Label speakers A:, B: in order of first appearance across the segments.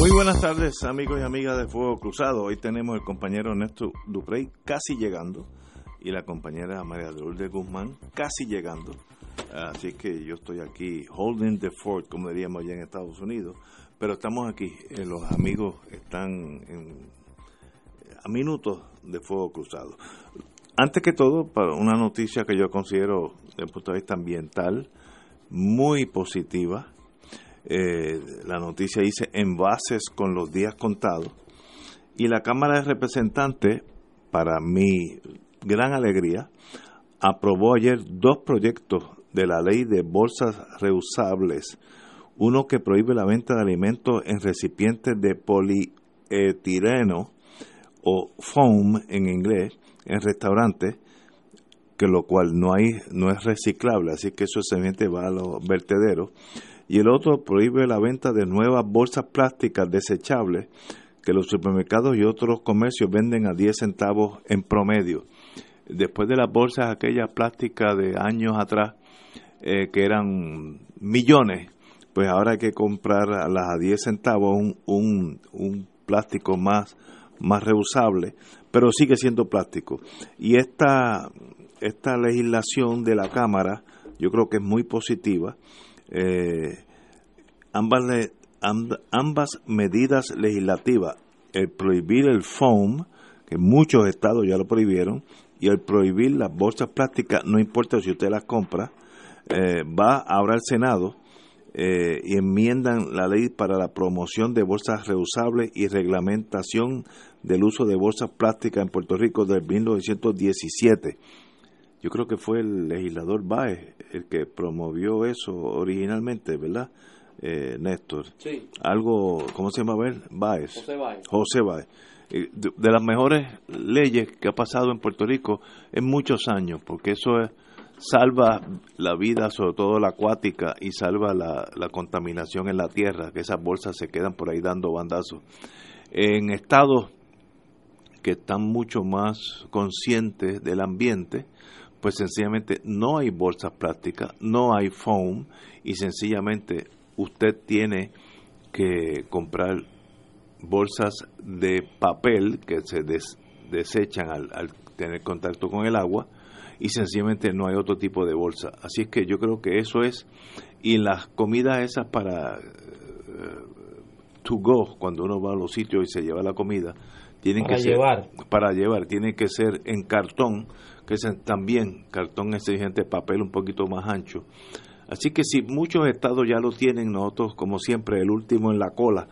A: Muy buenas tardes, amigos y amigas de Fuego Cruzado. Hoy tenemos el compañero Néstor Duprey casi llegando y la compañera María de Guzmán casi llegando. Así que yo estoy aquí holding the fort, como diríamos allá en Estados Unidos. Pero estamos aquí, eh, los amigos están a minutos de Fuego Cruzado. Antes que todo, para una noticia que yo considero desde el punto de vista ambiental muy positiva eh, la noticia dice envases con los días contados. Y la Cámara de Representantes, para mi gran alegría, aprobó ayer dos proyectos de la ley de bolsas reusables. Uno que prohíbe la venta de alimentos en recipientes de polietileno o foam en inglés en restaurantes, que lo cual no hay no es reciclable, así que eso se va a los vertederos y el otro prohíbe la venta de nuevas bolsas plásticas desechables que los supermercados y otros comercios venden a 10 centavos en promedio. Después de las bolsas aquellas plásticas de años atrás, eh, que eran millones, pues ahora hay que comprar a las a 10 centavos un, un, un plástico más, más reusable, pero sigue siendo plástico. Y esta, esta legislación de la Cámara yo creo que es muy positiva eh, ambas, ambas medidas legislativas, el prohibir el foam, que muchos estados ya lo prohibieron, y el prohibir las bolsas plásticas, no importa si usted las compra, eh, va ahora al Senado eh, y enmiendan la ley para la promoción de bolsas reusables y reglamentación del uso de bolsas plásticas en Puerto Rico del 1917 yo creo que fue el legislador Baez el que promovió eso originalmente, ¿verdad? Eh, Néstor.
B: Sí.
A: Algo, ¿cómo se llama? Baez.
B: José Baez.
A: José Baez. De, las mejores leyes que ha pasado en Puerto Rico en muchos años, porque eso es, salva la vida, sobre todo la acuática, y salva la, la contaminación en la tierra, que esas bolsas se quedan por ahí dando bandazos. En estados que están mucho más conscientes del ambiente, pues sencillamente no hay bolsas plásticas, no hay foam y sencillamente usted tiene que comprar bolsas de papel que se desechan al, tener contacto con el agua y sencillamente no hay otro tipo de bolsa. Así es que yo creo que eso es, y las comidas esas para eh, to go, cuando uno va a los sitios y se lleva la comida, tienen
B: para
A: que
B: llevar.
A: ser para llevar, tiene que ser en cartón que es también cartón exigente, papel un poquito más ancho. Así que si muchos estados ya lo tienen, nosotros como siempre el último en la cola.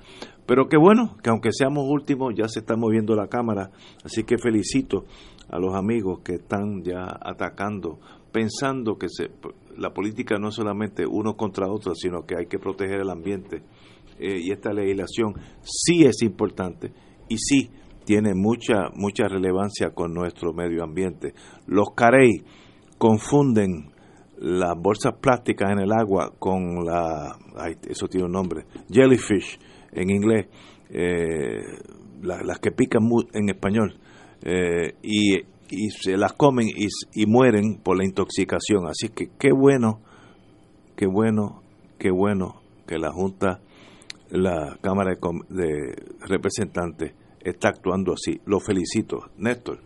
A: Pero qué bueno, que aunque seamos últimos ya se está moviendo la cámara. Así que felicito a los amigos que están ya atacando, pensando que se, la política no es solamente uno contra otro, sino que hay que proteger el ambiente. Eh, y esta legislación sí es importante y sí tiene mucha, mucha relevancia con nuestro medio ambiente. Los carey confunden las bolsas plásticas en el agua con la, eso tiene un nombre, jellyfish en inglés, eh, las que pican en español, eh, y, y, se las comen y, y mueren por la intoxicación. Así que qué bueno, qué bueno, qué bueno que la Junta, la Cámara de Representantes, está actuando así. Lo felicito. Néstor.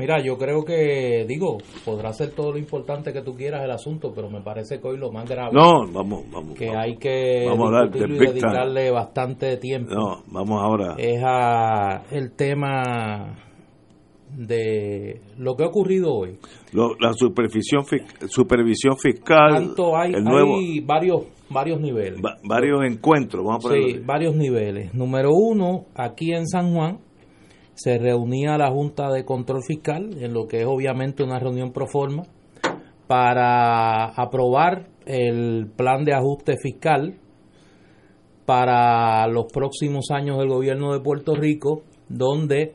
B: Mira, yo creo que, digo, podrá ser todo lo importante que tú quieras el asunto, pero me parece que hoy lo más grave.
A: No, vamos, vamos.
B: Que hay que
A: vamos a
B: dedicarle bastante tiempo.
A: No, vamos ahora.
B: Es a el tema de lo que ha ocurrido hoy.
A: la supervisión, supervisión fiscal.
B: Tanto hay,
A: el nuevo,
B: hay varios varios niveles.
A: varios encuentros, vamos a ponerlo.
B: Sí, varios niveles. Número uno, aquí en San Juan se reunía la Junta de Control Fiscal, en lo que es obviamente una reunión pro forma, para aprobar el plan de ajuste fiscal para los próximos años del gobierno de Puerto Rico, donde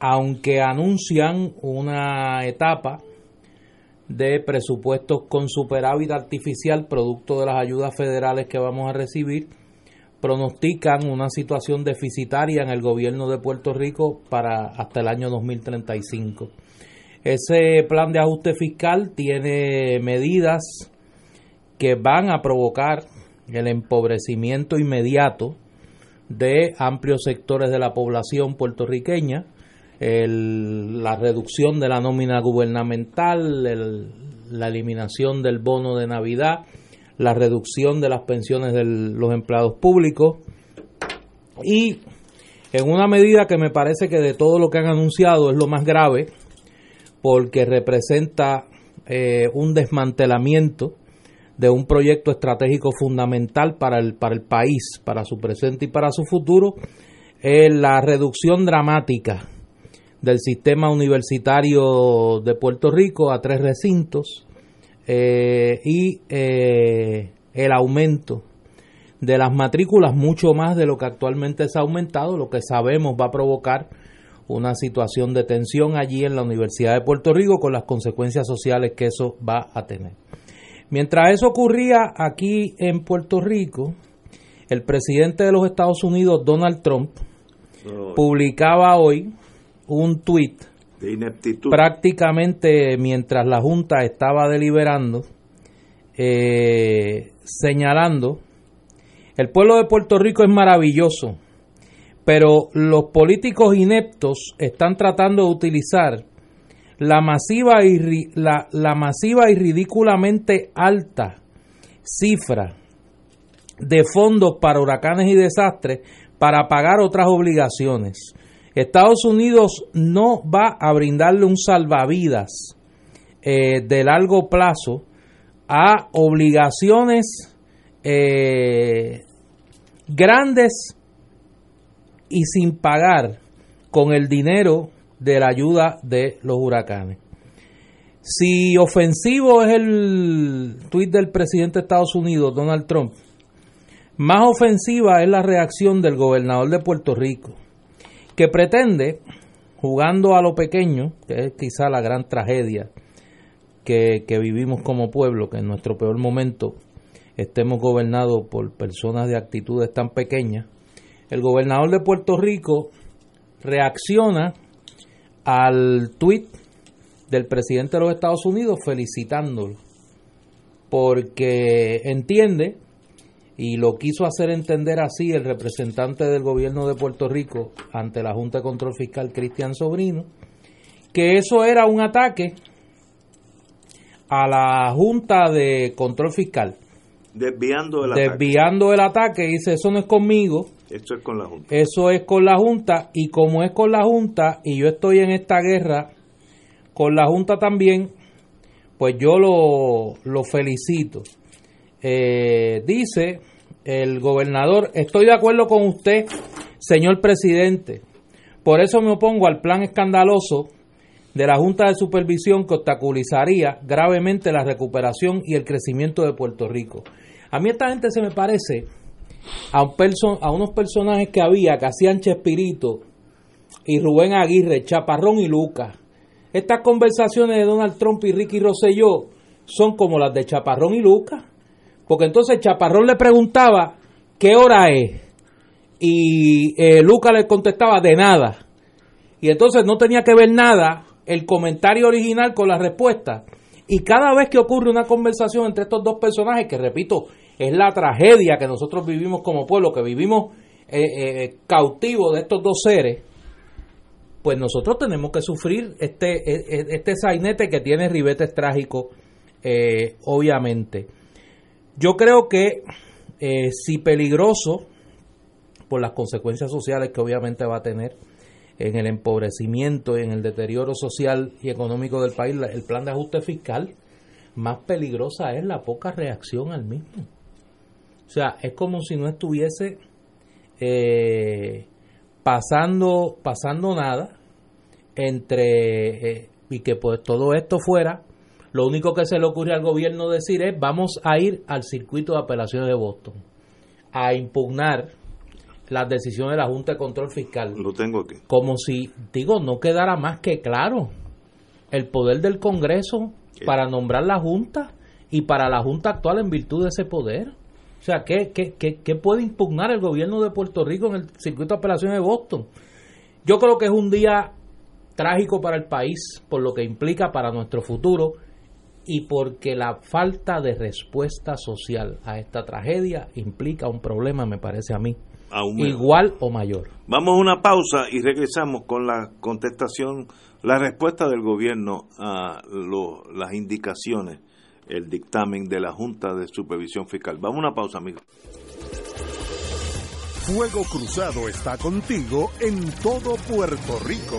B: aunque anuncian una etapa de presupuestos con superávit artificial producto de las ayudas federales que vamos a recibir, pronostican una situación deficitaria en el gobierno de Puerto Rico para hasta el año 2035. Ese plan de ajuste fiscal tiene medidas que van a provocar el empobrecimiento inmediato de amplios sectores de la población puertorriqueña, la reducción de la nómina gubernamental, la eliminación del bono de Navidad, la reducción de las pensiones de los empleados públicos. Y en una medida que me parece que de todo lo que han anunciado es lo más grave porque representa eh, un desmantelamiento de un proyecto estratégico fundamental para el, para el país, para su presente y para su futuro, es la reducción dramática del sistema universitario de Puerto Rico a tres recintos eh, y eh, el aumento de las matrículas mucho más de lo que actualmente se ha aumentado, lo que sabemos va a provocar una situación de tensión allí en la Universidad de Puerto Rico con las consecuencias sociales que eso va a tener. Mientras eso ocurría aquí en Puerto Rico, el presidente de los Estados Unidos, Donald Trump, publicaba hoy un tuit prácticamente mientras la Junta estaba deliberando, eh, señalando, el pueblo de Puerto Rico es maravilloso, pero los políticos ineptos están tratando de utilizar la masiva y, la, la masiva y ridículamente alta cifra de fondos para huracanes y desastres para pagar otras obligaciones. Estados Unidos no va a brindarle un salvavidas eh, de largo plazo a obligaciones eh, grandes y sin pagar con el dinero de la ayuda de los huracanes. Si ofensivo es el tuit del presidente de Estados Unidos, Donald Trump, más ofensiva es la reacción del gobernador de Puerto Rico, que pretende, jugando a lo pequeño, que es quizá la gran tragedia que, que vivimos como pueblo, que en nuestro peor momento estemos gobernados por personas de actitudes tan pequeñas, el gobernador de Puerto Rico reacciona al tuit del presidente de los Estados Unidos felicitándolo, porque entiende, y lo quiso hacer entender así el representante del gobierno de Puerto Rico ante la Junta de Control Fiscal, Cristian Sobrino, que eso era un ataque a la Junta de Control Fiscal.
A: Desviando el
B: ataque. Desviando el ataque, dice, eso no es conmigo,
A: eso es con la Junta.
B: Eso es con la Junta y como es con la Junta y yo estoy en esta guerra con la Junta también, pues yo lo, lo felicito. Eh, dice el gobernador, estoy de acuerdo con usted, señor presidente. Por eso me opongo al plan escandaloso de la Junta de Supervisión que obstaculizaría gravemente la recuperación y el crecimiento de Puerto Rico. A mí esta gente se me parece a, un a unos personajes que había que hacían Chespirito y Rubén Aguirre, Chaparrón y Lucas. Estas conversaciones de Donald Trump y Ricky Rosselló son como las de Chaparrón y Lucas. Porque entonces Chaparrón le preguntaba qué hora es y eh, Lucas le contestaba de nada. Y entonces no tenía que ver nada el comentario original con la respuesta. Y cada vez que ocurre una conversación entre estos dos personajes, que repito, es la tragedia que nosotros vivimos como pueblo, que vivimos eh, eh, cautivos de estos dos seres, pues nosotros tenemos que sufrir este, e, e, este sainete que tiene ribetes trágicos, obviamente. Yo creo que si peligroso, por las consecuencias sociales que obviamente va a tener en el empobrecimiento y en el deterioro social y económico del país, el plan de ajuste fiscal, más peligrosa es la poca reacción al mismo. O sea, es como si no estuviese eh, pasando, pasando nada entre eh, y que pues todo esto fuera lo único que se le ocurre al gobierno decir es vamos a ir al circuito de apelaciones de Boston a impugnar las decisiones de la Junta de Control Fiscal.
A: Lo tengo aquí.
B: Como si, digo, no quedara más que claro el poder del Congreso para nombrar la Junta y para la Junta actual en virtud de ese poder. O sea, ¿qué, qué, qué, qué puede impugnar el gobierno de Puerto Rico en el circuito de apelaciones de Boston? Yo creo que es un día trágico para el país por lo que implica para nuestro futuro y porque la falta de respuesta social a esta tragedia implica un problema, me parece a mí, igual o mayor.
A: Vamos a una pausa y regresamos con la contestación, la respuesta del gobierno a las indicaciones, el dictamen de la Junta de Supervisión Fiscal. Vamos a una pausa, amigos.
C: Fuego Cruzado está contigo en todo Puerto Rico.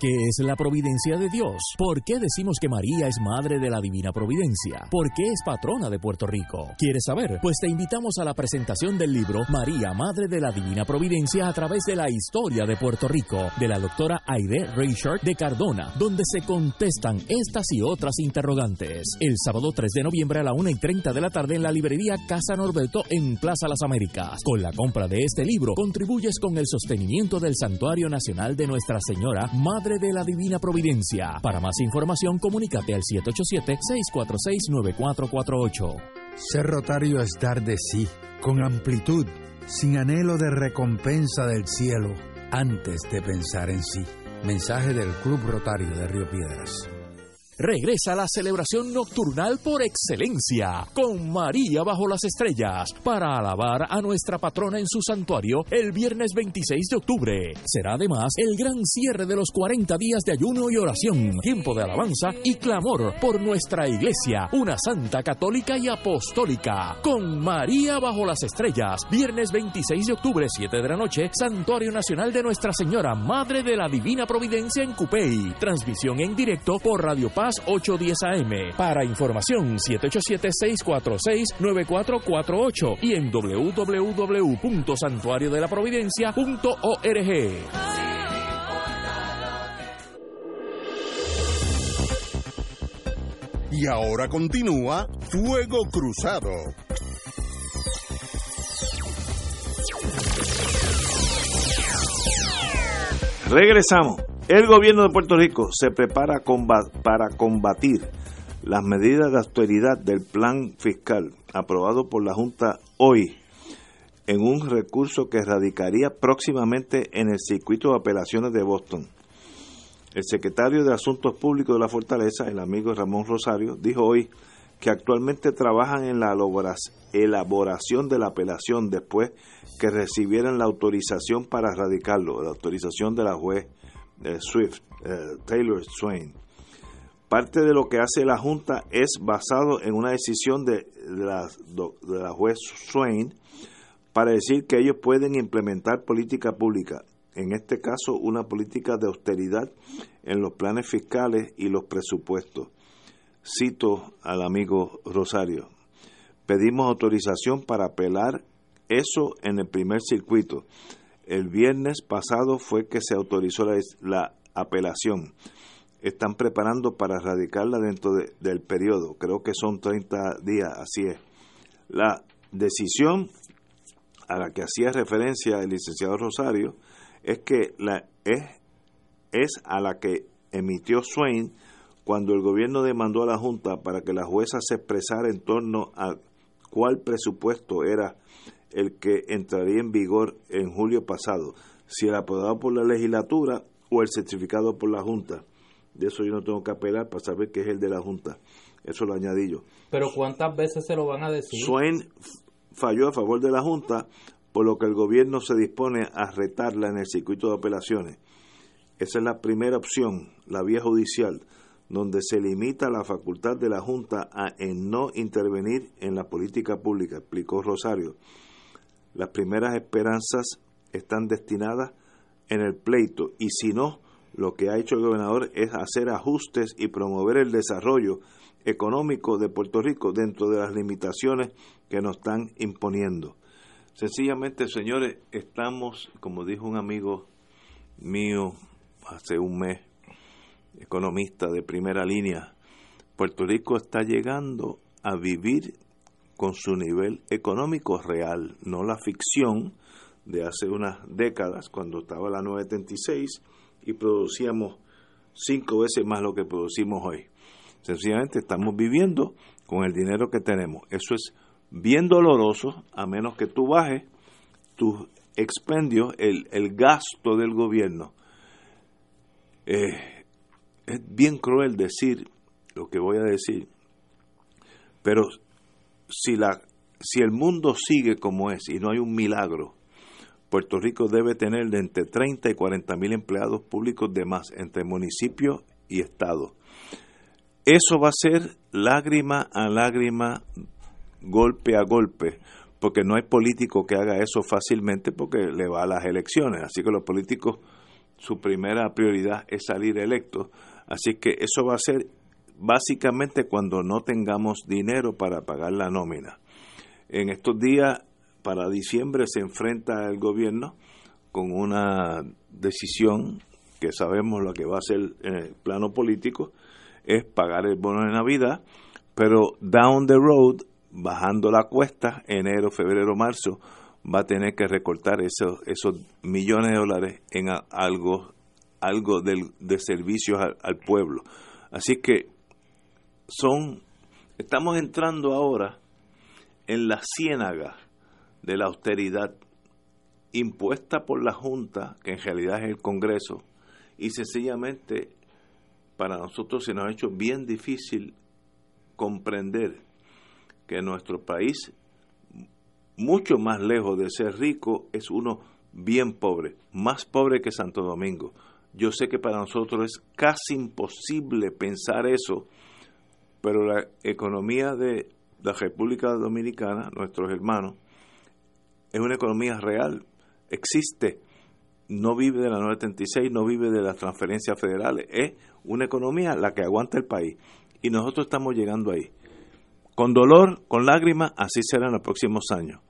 D: ¿Qué es la providencia de Dios? ¿Por qué decimos que María es madre de la divina providencia? ¿Por qué es patrona de Puerto Rico? ¿Quieres saber? Pues te invitamos a la presentación del libro María, madre de la divina providencia a través de la historia de Puerto Rico de la doctora Aide Richard de Cardona, donde se contestan estas y otras interrogantes. El sábado 3 de noviembre a la 1 y 30 de la tarde en la librería Casa Norberto en Plaza Las Américas. Con la compra de este libro contribuyes con el sostenimiento del Santuario Nacional de Nuestra Señora, Madre de la Divina Providencia. Para más información, comunícate al 787-646-9448.
E: Ser rotario es dar de sí, con amplitud, sin anhelo de recompensa del cielo, antes de pensar en sí. Mensaje del Club Rotario de Río Piedras
D: regresa la celebración nocturnal por excelencia, con María bajo las estrellas, para alabar a nuestra patrona en su santuario el viernes 26 de octubre. Será además el gran cierre de los 40 días de ayuno y oración, tiempo de alabanza y clamor por nuestra iglesia, una santa católica y apostólica, con María bajo las estrellas, viernes 26 de octubre, 7 de la noche, Santuario Nacional de Nuestra Señora, Madre de la Divina Providencia en Cupey. Transmisión en directo por Radio Paz 810 AM. Para información 787-646-9448 y en www.santuariodelaprovidencia.org.
C: Y ahora continúa Fuego Cruzado.
A: Regresamos. El gobierno de Puerto Rico se prepara para combatir las medidas de austeridad del plan fiscal aprobado por la Junta hoy en un recurso que radicaría próximamente en el circuito de apelaciones de Boston. El secretario de Asuntos Públicos de la Fortaleza, el amigo Ramón Rosario, dijo hoy que actualmente trabajan en la elaboración de la apelación después que recibieran la autorización para radicarlo, la autorización de la juez Swift, eh, Taylor Swain. Parte de lo que hace la Junta es basado en una decisión de, la, de la juez Swain para decir que ellos pueden implementar política pública, en este caso una política de austeridad en los planes fiscales y los presupuestos. Cito al amigo Rosario. Pedimos autorización para apelar eso en el primer circuito el viernes pasado fue que se autorizó la, apelación. Están preparando para radicarla dentro del periodo. Creo que son 30 días, así es. La decisión a la que hacía referencia el licenciado Rosario es que la, es, es a la que emitió Swain cuando el gobierno demandó a la Junta para que la jueza se expresara en torno a cuál presupuesto era el que entraría en vigor en julio pasado, si el aprobado por la legislatura o el certificado por la Junta. De eso yo no tengo que apelar para saber qué es el de la Junta. Eso lo añadí yo.
B: Pero ¿cuántas veces se lo van a decir?
A: Swain falló a favor de la Junta, por lo que el gobierno se dispone a retarla en el circuito de apelaciones. Esa es la primera opción, la vía judicial, donde se limita la facultad de la Junta a en no intervenir en la política pública, explicó Rosario. Las primeras esperanzas están destinadas en el pleito y si no, lo que ha hecho el gobernador es hacer ajustes y promover el desarrollo económico de Puerto Rico dentro de las limitaciones que nos están imponiendo. Sencillamente, señores, estamos, como dijo un amigo mío hace un mes, economista de primera línea, Puerto Rico está llegando a vivir con su nivel económico real, no la ficción de hace unas décadas, cuando estaba la 976 y producíamos cinco veces más lo que producimos hoy. Sencillamente estamos viviendo con el dinero que tenemos. Eso es bien doloroso, a menos que tú bajes tus expendios, el, el gasto del gobierno. Eh, es bien cruel decir lo que voy a decir, pero si, la, si el mundo sigue como es y no hay un milagro, Puerto Rico debe tener de entre 30 y 40 mil empleados públicos de más entre municipio y estado. Eso va a ser lágrima a lágrima, golpe a golpe, porque no hay político que haga eso fácilmente porque le va a las elecciones. Así que los políticos, su primera prioridad es salir electos. Así que eso va a ser básicamente cuando no tengamos dinero para pagar la nómina. En estos días, para diciembre, se enfrenta el gobierno con una decisión que sabemos lo que va a ser en el plano político, es pagar el bono de Navidad, pero down the road, bajando la cuesta, enero, febrero, marzo, va a tener que recortar esos, esos millones de dólares en algo, algo de servicios al pueblo. Así que son, estamos entrando ahora en la ciénaga de la austeridad impuesta por la Junta, que en realidad es el Congreso, y sencillamente para nosotros se nos ha hecho bien difícil comprender que nuestro país, mucho más lejos de ser rico, es uno bien pobre, más pobre que Santo Domingo. Yo sé que para nosotros es casi imposible pensar eso pero la economía de la República Dominicana, nuestros hermanos, es una economía real, existe, no vive de la 936, no vive de las transferencias federales, es una economía la que aguanta el país. Y nosotros estamos llegando ahí. Con dolor, con lágrimas, así será en los próximos años.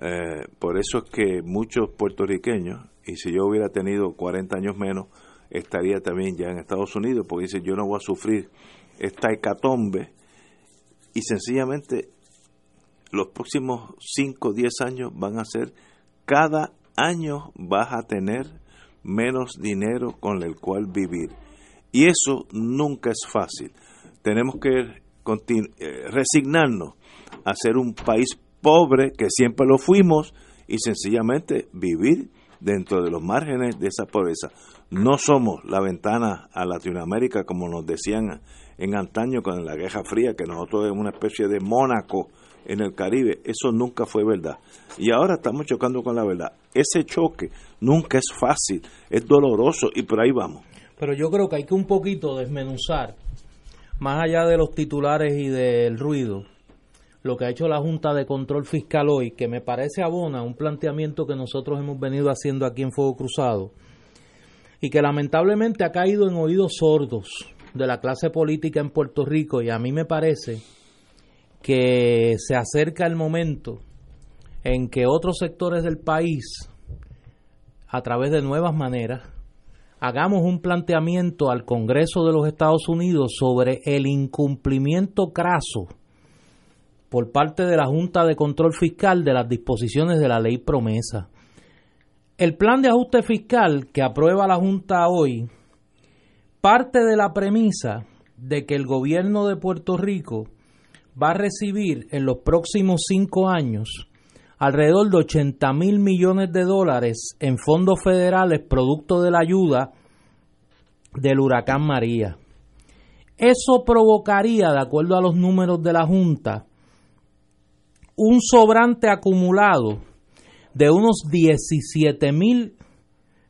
A: Eh, por eso es que muchos puertorriqueños, y si yo hubiera tenido 40 años menos, estaría también ya en Estados Unidos, porque dicen, yo no voy a sufrir esta hecatombe y sencillamente los próximos 5 o 10 años van a ser cada año vas a tener menos dinero con el cual vivir. Y eso nunca es fácil. Tenemos que eh, resignarnos a ser un país pobre, que siempre lo fuimos, y sencillamente vivir dentro de los márgenes de esa pobreza. No somos la ventana a Latinoamérica, como nos decían en antaño con la Guerra Fría, que nosotros somos una especie de Mónaco en el Caribe. Eso nunca fue verdad. Y ahora estamos chocando con la verdad. Ese choque nunca es fácil, es doloroso y por ahí vamos.
B: Pero yo creo que hay que un poquito desmenuzar, más allá de los titulares y del ruido, lo que ha hecho la Junta de Control Fiscal hoy, que me parece abona un planteamiento que nosotros hemos venido haciendo aquí en Fuego Cruzado y que lamentablemente ha caído en oídos sordos de la clase política en Puerto Rico y a mí me parece que se acerca el momento en que otros sectores del país, a través de nuevas maneras, hagamos un planteamiento al Congreso de los Estados Unidos sobre el incumplimiento craso por parte de la Junta de Control Fiscal de las disposiciones de la ley promesa. El plan de ajuste fiscal que aprueba la Junta hoy parte de la premisa de que el gobierno de Puerto Rico va a recibir en los próximos cinco años alrededor de 80 mil millones de dólares en fondos federales producto de la ayuda del huracán María. Eso provocaría, de acuerdo a los números de la Junta, un sobrante acumulado de unos 17 mil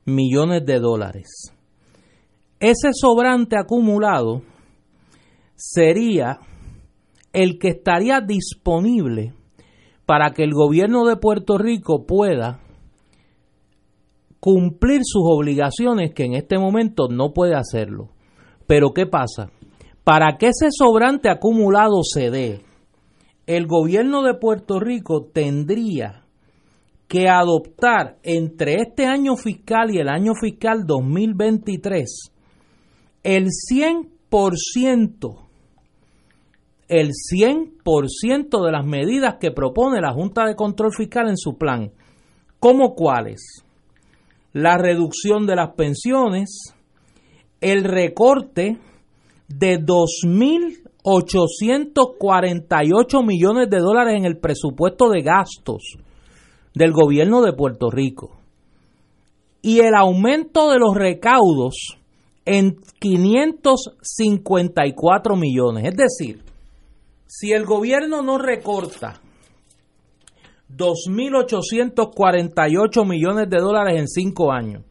B: millones de dólares. Ese sobrante acumulado sería el que estaría disponible para que el gobierno de Puerto Rico pueda cumplir sus obligaciones que en este momento no puede hacerlo. Pero ¿qué pasa? Para que ese sobrante acumulado se dé, el gobierno de Puerto Rico tendría que adoptar entre este año fiscal y el año fiscal 2023 el 100% el 100% de las medidas que propone la Junta de Control Fiscal en su plan. ¿Cómo cuáles? La reducción de las pensiones, el recorte de 2.848 millones de dólares en el presupuesto de gastos del gobierno de Puerto Rico y el aumento de los recaudos en 554 millones. Es decir, si el gobierno no recorta 2.848 millones de dólares en cinco años,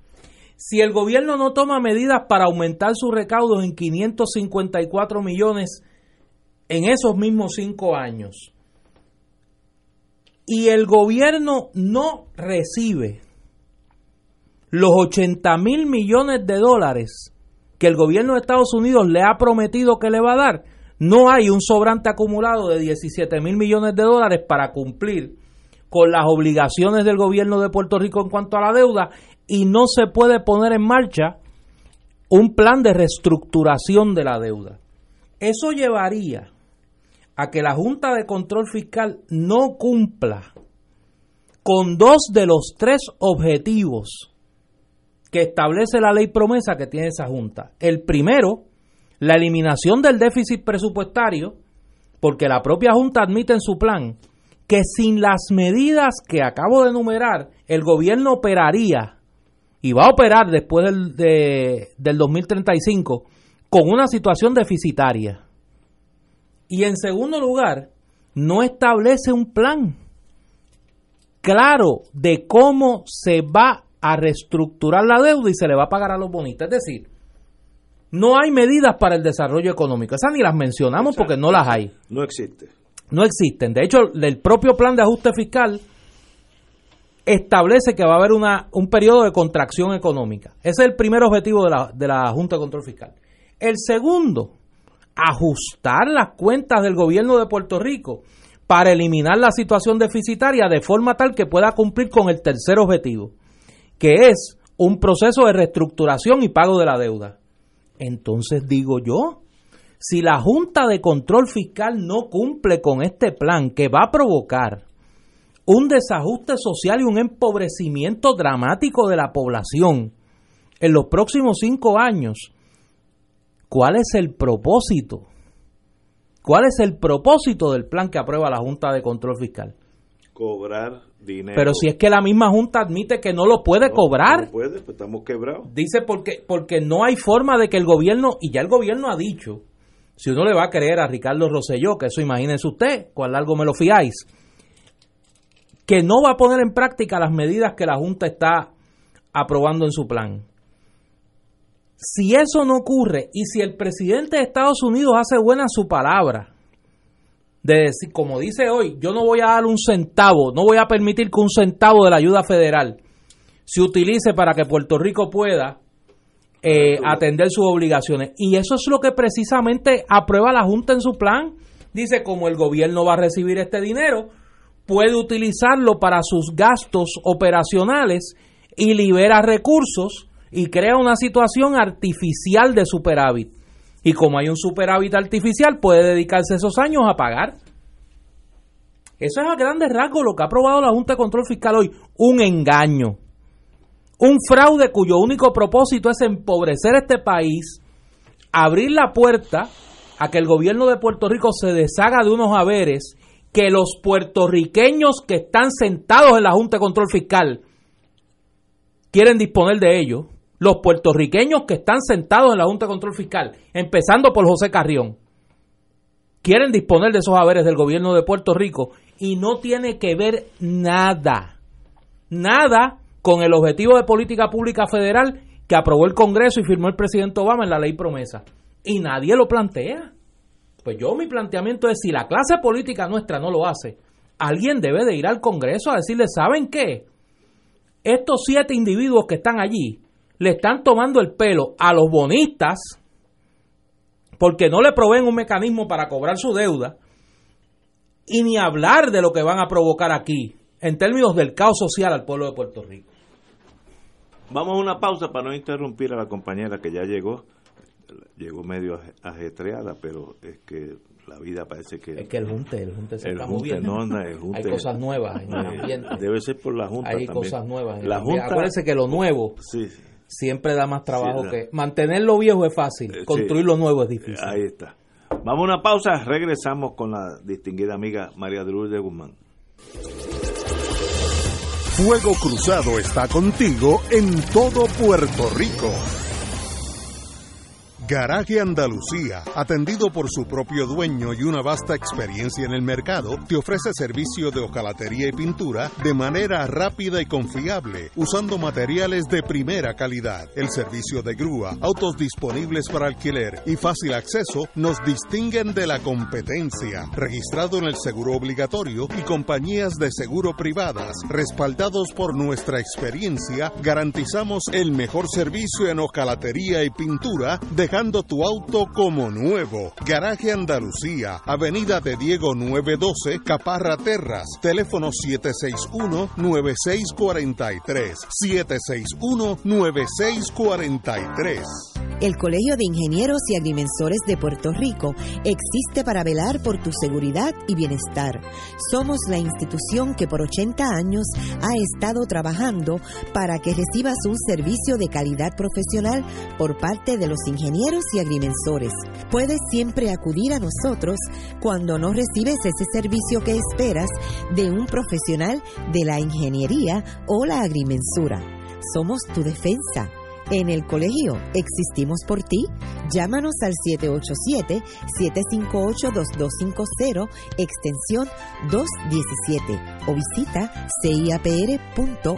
B: si el gobierno no toma medidas para aumentar sus recaudos en 554 millones en esos mismos cinco años, y el gobierno no recibe los 80 mil millones de dólares que el gobierno de Estados Unidos le ha prometido que le va a dar, no hay un sobrante acumulado de 17 mil millones de dólares para cumplir con las obligaciones del gobierno de Puerto Rico en cuanto a la deuda y no se puede poner en marcha un plan de reestructuración de la deuda. Eso llevaría a que la Junta de Control Fiscal no cumpla con dos de los tres objetivos que establece la ley promesa que tiene esa Junta. El primero, la eliminación del déficit presupuestario, porque la propia Junta admite en su plan que sin las medidas que acabo de enumerar, el gobierno operaría y va a operar después del, del 2035 con una situación deficitaria. Y en segundo lugar, no establece un plan claro de cómo se va a reestructurar la deuda y se le va a pagar a los bonistas. Es decir, no hay medidas para el desarrollo económico. Esas ni las mencionamos porque no las hay.
A: No existe.
B: No existen. De hecho, el propio plan de ajuste fiscal establece que va a haber una, un periodo de contracción económica. Ese es el primer objetivo de la, de la Junta de Control Fiscal. El segundo, ajustar las cuentas del gobierno de Puerto Rico para eliminar la situación deficitaria de forma tal que pueda cumplir con el tercer objetivo, que es un proceso de reestructuración y pago de la deuda. Entonces digo yo, si la Junta de Control Fiscal no cumple con este plan que va a provocar un desajuste social y un empobrecimiento dramático de la población en los próximos cinco años, ¿cuál es el propósito? ¿Cuál es el propósito del plan que aprueba la Junta de Control Fiscal?
A: Cobrar dinero.
B: Pero si es que la misma Junta admite que no lo puede cobrar.
A: No puede, pues estamos quebrados.
B: Dice porque, porque no hay forma de que el gobierno, y ya el gobierno ha dicho, si uno le va a creer a Ricardo Rosselló, que eso imagínense usted, cuál algo me lo fiáis, que no va a poner en práctica las medidas que la Junta está aprobando en su plan. Si eso no ocurre y si el presidente de Estados Unidos hace buena su palabra, de decir, como dice hoy, yo no voy a dar un centavo, no voy a permitir que un centavo de la ayuda federal se utilice para que Puerto Rico pueda eh, atender sus obligaciones. Y eso es lo que precisamente aprueba la Junta en su plan. Dice, como el gobierno va a recibir este dinero, puede utilizarlo para sus gastos operacionales y libera recursos y crea una situación artificial de superávit. Y como hay un superávit artificial, puede dedicarse esos años a pagar. Eso es a grandes rasgos lo que ha aprobado la Junta de Control Fiscal hoy. Un engaño. Un fraude cuyo único propósito es empobrecer este país, abrir la puerta a que el gobierno de Puerto Rico se deshaga de unos haberes que los puertorriqueños que están sentados en la Junta de Control Fiscal quieren disponer de ellos. Los puertorriqueños que están sentados en la Junta de Control Fiscal, empezando por José Carrión, quieren disponer de esos haberes del gobierno de Puerto Rico y no tiene que ver nada, nada con el objetivo de política pública federal que aprobó el Congreso y firmó el presidente Obama en la ley promesa. Y nadie lo plantea. Pues yo mi planteamiento es si la clase política nuestra no lo hace, alguien debe de ir al Congreso a decirle, ¿saben qué? Estos siete individuos que están allí le están tomando el pelo a los bonistas porque no le proveen un mecanismo para cobrar su deuda y ni hablar de lo que van a provocar aquí en términos del caos social al pueblo de Puerto Rico.
A: Vamos a una pausa para no interrumpir a la compañera que ya llegó. Llegó medio ajetreada, pero es que la vida parece que...
B: Es que el junte, el junte se
A: el
B: está
A: junte,
B: moviendo.
A: no, el junte-
B: Hay cosas nuevas en el
A: Eh,
B: ambiente.
A: Debe ser por la Junta
B: Hay
A: también.
B: cosas nuevas. en
A: La
B: el ambiente.
A: Junta...
B: Acuérdense que lo nuevo
A: Sí, sí,
B: siempre da más trabajo
A: Sí,
B: que... Mantener lo viejo es fácil,
A: Eh,
B: construir
A: sí.
B: lo nuevo es difícil.
A: ahí está. Vamos a una pausa, regresamos con la distinguida amiga María de Lourdes Guzmán.
C: Fuego Cruzado está contigo en todo Puerto Rico. Garaje Andalucía, atendido por su propio dueño y una vasta experiencia en el mercado, te ofrece servicio de hojalatería y pintura de manera rápida y confiable, usando materiales de primera calidad. El servicio de grúa, autos disponibles para alquiler y fácil acceso nos distinguen de la competencia. Registrado en el seguro obligatorio y compañías de seguro privadas, respaldados por nuestra experiencia, garantizamos el mejor servicio en hojalatería y pintura, tu auto como nuevo. Garaje Andalucía, Avenida de Diego 912, Caparra Terras, teléfono 761-9643. 761-9643.
F: El Colegio de Ingenieros y Agrimensores de Puerto Rico existe para velar por tu seguridad y bienestar. Somos la institución que por 80 años ha estado trabajando para que recibas un servicio de calidad profesional por parte de los ingenieros y agrimensores. Puedes siempre acudir a nosotros cuando no recibes ese servicio que esperas de un profesional de la ingeniería o la agrimensura. Somos tu defensa. En el colegio existimos por ti. Llámanos al 787-758-2250, extensión 217 o visita ciapr.org.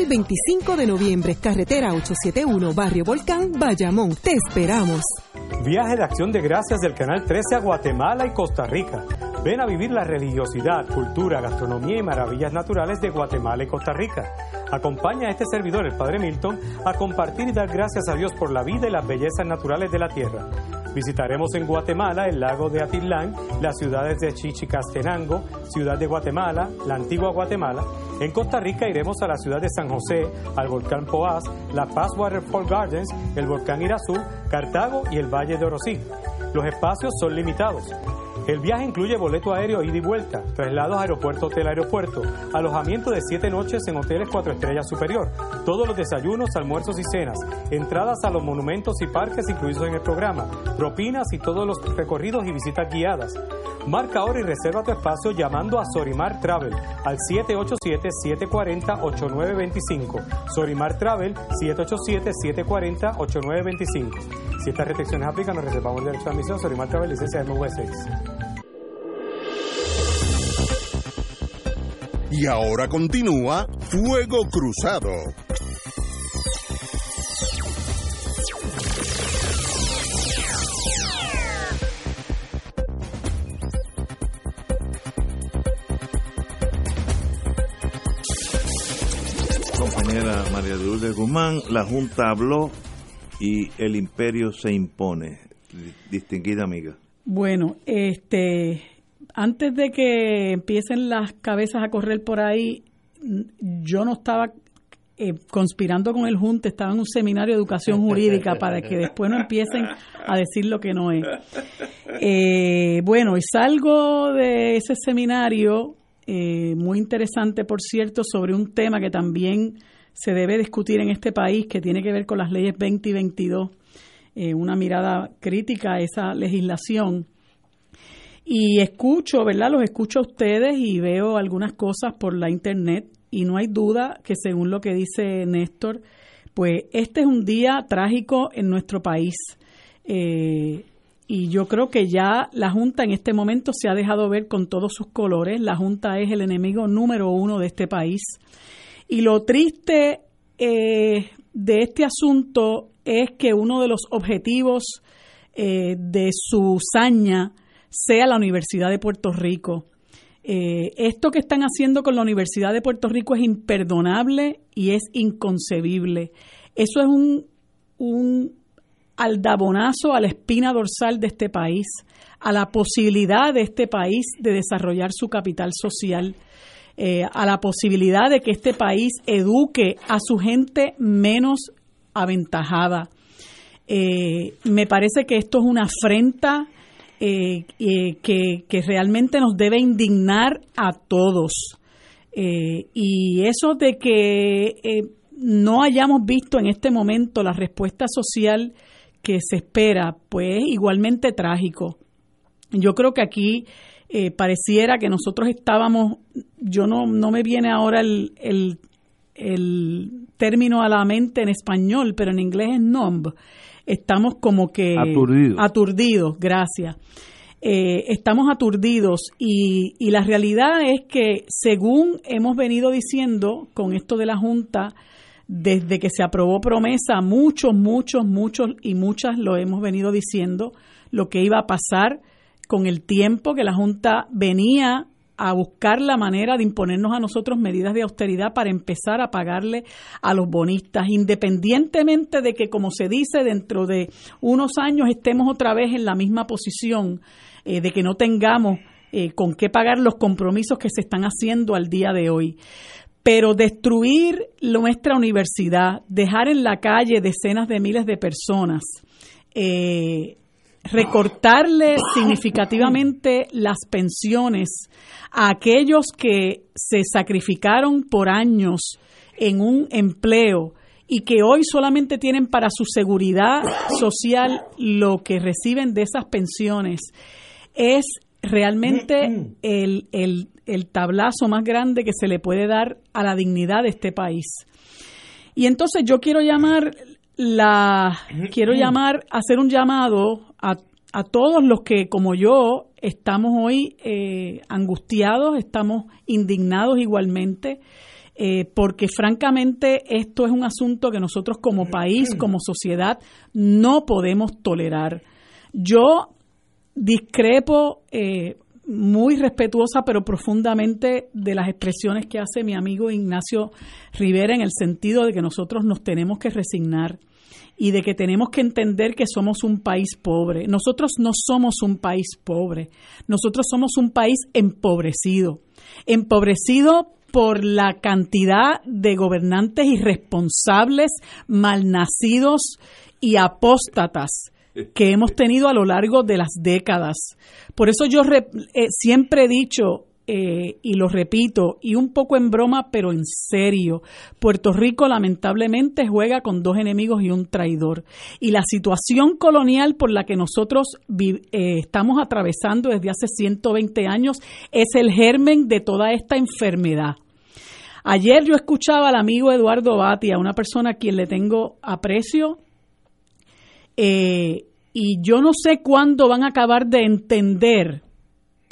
G: y 25 de noviembre, carretera 871, Barrio Volcán, Bayamón. Te esperamos.
H: Viaje de acción de gracias del Canal 13 a Guatemala y Costa Rica. Ven a vivir la religiosidad, cultura, gastronomía y maravillas naturales de Guatemala y Costa Rica. Acompaña a este servidor, el Padre Milton, a compartir y dar gracias a Dios por la vida y las bellezas naturales de la tierra. Visitaremos en Guatemala el lago de Atitlán, las ciudades de Chichicastenango, Ciudad de Guatemala, la antigua Guatemala. En Costa Rica iremos a la ciudad de San José, al volcán Poás, la Paz Waterfall Gardens, el volcán Irazú, Cartago y el Valle de Orosí. Los espacios son limitados. El viaje incluye boleto aéreo ida y vuelta, traslados aeropuerto hotel aeropuerto, alojamiento de siete noches en hoteles cuatro estrellas superior, todos los desayunos, almuerzos y cenas, entradas a los monumentos y parques incluidos en el programa, propinas y todos los recorridos y visitas guiadas. Marca ahora y reserva tu espacio llamando a Sorimar Travel al 787-740-8925. Sorimar Travel 787-740-8925. Si estas restricciones aplican, nos reservamos el derecho de admisión. Sorimar Travel, licencia MV6.
C: Y ahora continúa Fuego Cruzado.
A: Compañera María de Guzmán, la Junta habló y el imperio se impone. Distinguida amiga.
I: Bueno, este, antes de que empiecen las cabezas a correr por ahí, yo no estaba eh, conspirando con el Junte, estaba en un seminario de educación jurídica para que después no empiecen a decir lo que no es. Eh, bueno, y salgo de ese seminario, eh, muy interesante por cierto, sobre un tema que también se debe discutir en este país, que tiene que ver con las leyes 20 y 22, una mirada crítica a esa legislación. Y escucho, ¿verdad? Los escucho a ustedes y veo algunas cosas por la internet y no hay duda que según lo que dice Néstor, pues este es un día trágico en nuestro país. Eh, y yo creo que ya la Junta en este momento se ha dejado ver con todos sus colores. La Junta es el enemigo número uno de este país. Y lo triste eh, de este asunto es que uno de los objetivos eh, de su saña sea la Universidad de Puerto Rico. Eh, esto que están haciendo con la Universidad de Puerto Rico es imperdonable y es inconcebible. Eso es un, un aldabonazo a la espina dorsal de este país, a la posibilidad de este país de desarrollar su capital social, eh, a la posibilidad de que este país eduque a su gente menos aventajada. Eh, me parece que esto es una afrenta eh, eh, que, realmente nos debe indignar a todos. Y eso de que no hayamos visto en este momento la respuesta social que se espera, pues igualmente trágico. Yo creo que aquí pareciera que nosotros estábamos, yo no, no me viene ahora el, el, el término a la mente en español, pero en inglés es numb estamos como que aturdidos, gracias. Eh, estamos aturdidos y, y la realidad es que según hemos venido diciendo con esto de la Junta, desde que se aprobó promesa, muchos, muchos, muchos y muchas lo hemos venido diciendo, lo que iba a pasar con el tiempo que la Junta venía a buscar la manera de imponernos a nosotros medidas de austeridad para empezar a pagarle a los bonistas, independientemente de que, como se dice, dentro de unos años estemos otra vez en la misma posición, eh, de que no tengamos eh, con qué pagar los compromisos que se están haciendo al día de hoy. Pero destruir nuestra universidad, dejar en la calle decenas de miles de personas, eh, recortarle significativamente las pensiones a aquellos que se sacrificaron por años en un empleo y que hoy solamente tienen para su seguridad social lo que reciben de esas pensiones, es realmente el, el, el tablazo más grande que se le puede dar a la dignidad de este país. Y entonces yo quiero llamar la quiero llamar, hacer un llamado a, a todos los que, como yo, estamos hoy eh, angustiados, estamos indignados igualmente, eh, porque francamente esto es un asunto que nosotros como país, como sociedad, no podemos tolerar. Yo discrepo eh, muy respetuosa pero profundamente de las expresiones que hace mi amigo Ignacio Rivera en el sentido de que nosotros nos tenemos que resignar y de que tenemos que entender que somos un país pobre. Nosotros no somos un país pobre, nosotros somos un país empobrecido, empobrecido por la cantidad de gobernantes irresponsables, malnacidos y apóstatas que hemos tenido a lo largo de las décadas. Por eso yo eh, siempre he dicho, eh, y lo repito, y un poco en broma, pero en serio, Puerto Rico lamentablemente juega con dos enemigos y un traidor. Y la situación colonial por la que nosotros eh, estamos atravesando desde hace 120 años es el germen de toda esta enfermedad. Ayer yo escuchaba al amigo Eduardo Batia, una persona a quien le tengo aprecio, eh, y yo no sé cuándo van a acabar de entender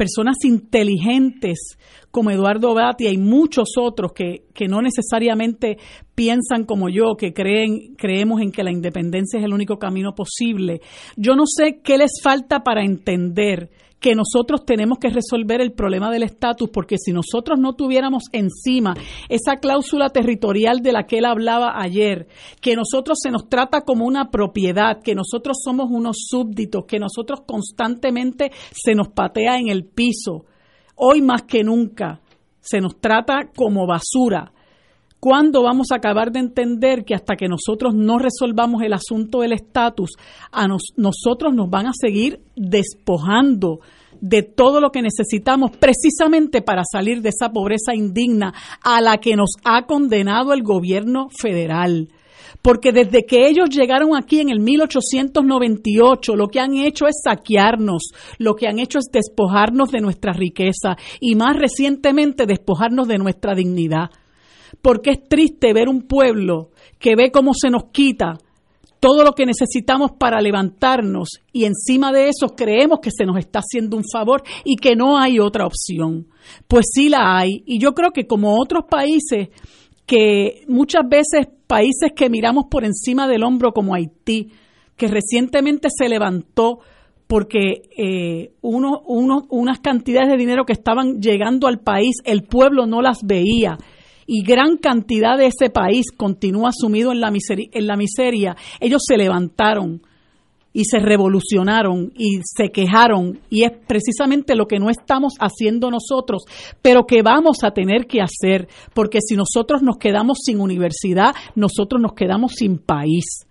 I: personas inteligentes como Eduardo Batia y muchos otros que, que, no necesariamente piensan como yo, que creen, creemos en que la independencia es el único camino posible. Yo no sé qué les falta para entender que nosotros tenemos que resolver el problema del estatus, porque si nosotros no tuviéramos encima esa cláusula territorial de la que él hablaba ayer, que nosotros se nos trata como una propiedad, que nosotros somos unos súbditos, que nosotros constantemente se nos patea en el piso, hoy más que nunca se nos trata como basura ¿Cuándo vamos a acabar de entender que hasta que nosotros no resolvamos el asunto del estatus, a nosotros nos van a seguir despojando de todo lo que necesitamos precisamente para salir de esa pobreza indigna a la que nos ha condenado el gobierno federal? porque desde que ellos llegaron aquí en el 1898, lo que han hecho es saquearnos, lo que han hecho es despojarnos de nuestra riqueza y más recientemente despojarnos de nuestra dignidad. Porque es triste ver un pueblo que ve cómo se nos quita todo lo que necesitamos para levantarnos y encima de eso creemos que se nos está haciendo un favor y que no hay otra opción. Pues sí la hay. Y yo creo que como otros países que muchas veces países que miramos por encima del hombro como Haití, que recientemente se levantó porque eh, uno, unas cantidades de dinero que estaban llegando al país, el pueblo no las veía y gran cantidad de ese país continúa sumido en la miseria, en la miseria ellos se levantaron y se revolucionaron y se quejaron y es precisamente lo que no estamos haciendo nosotros, pero que vamos a tener que hacer, porque si nosotros nos quedamos sin universidad, nosotros nos quedamos sin país.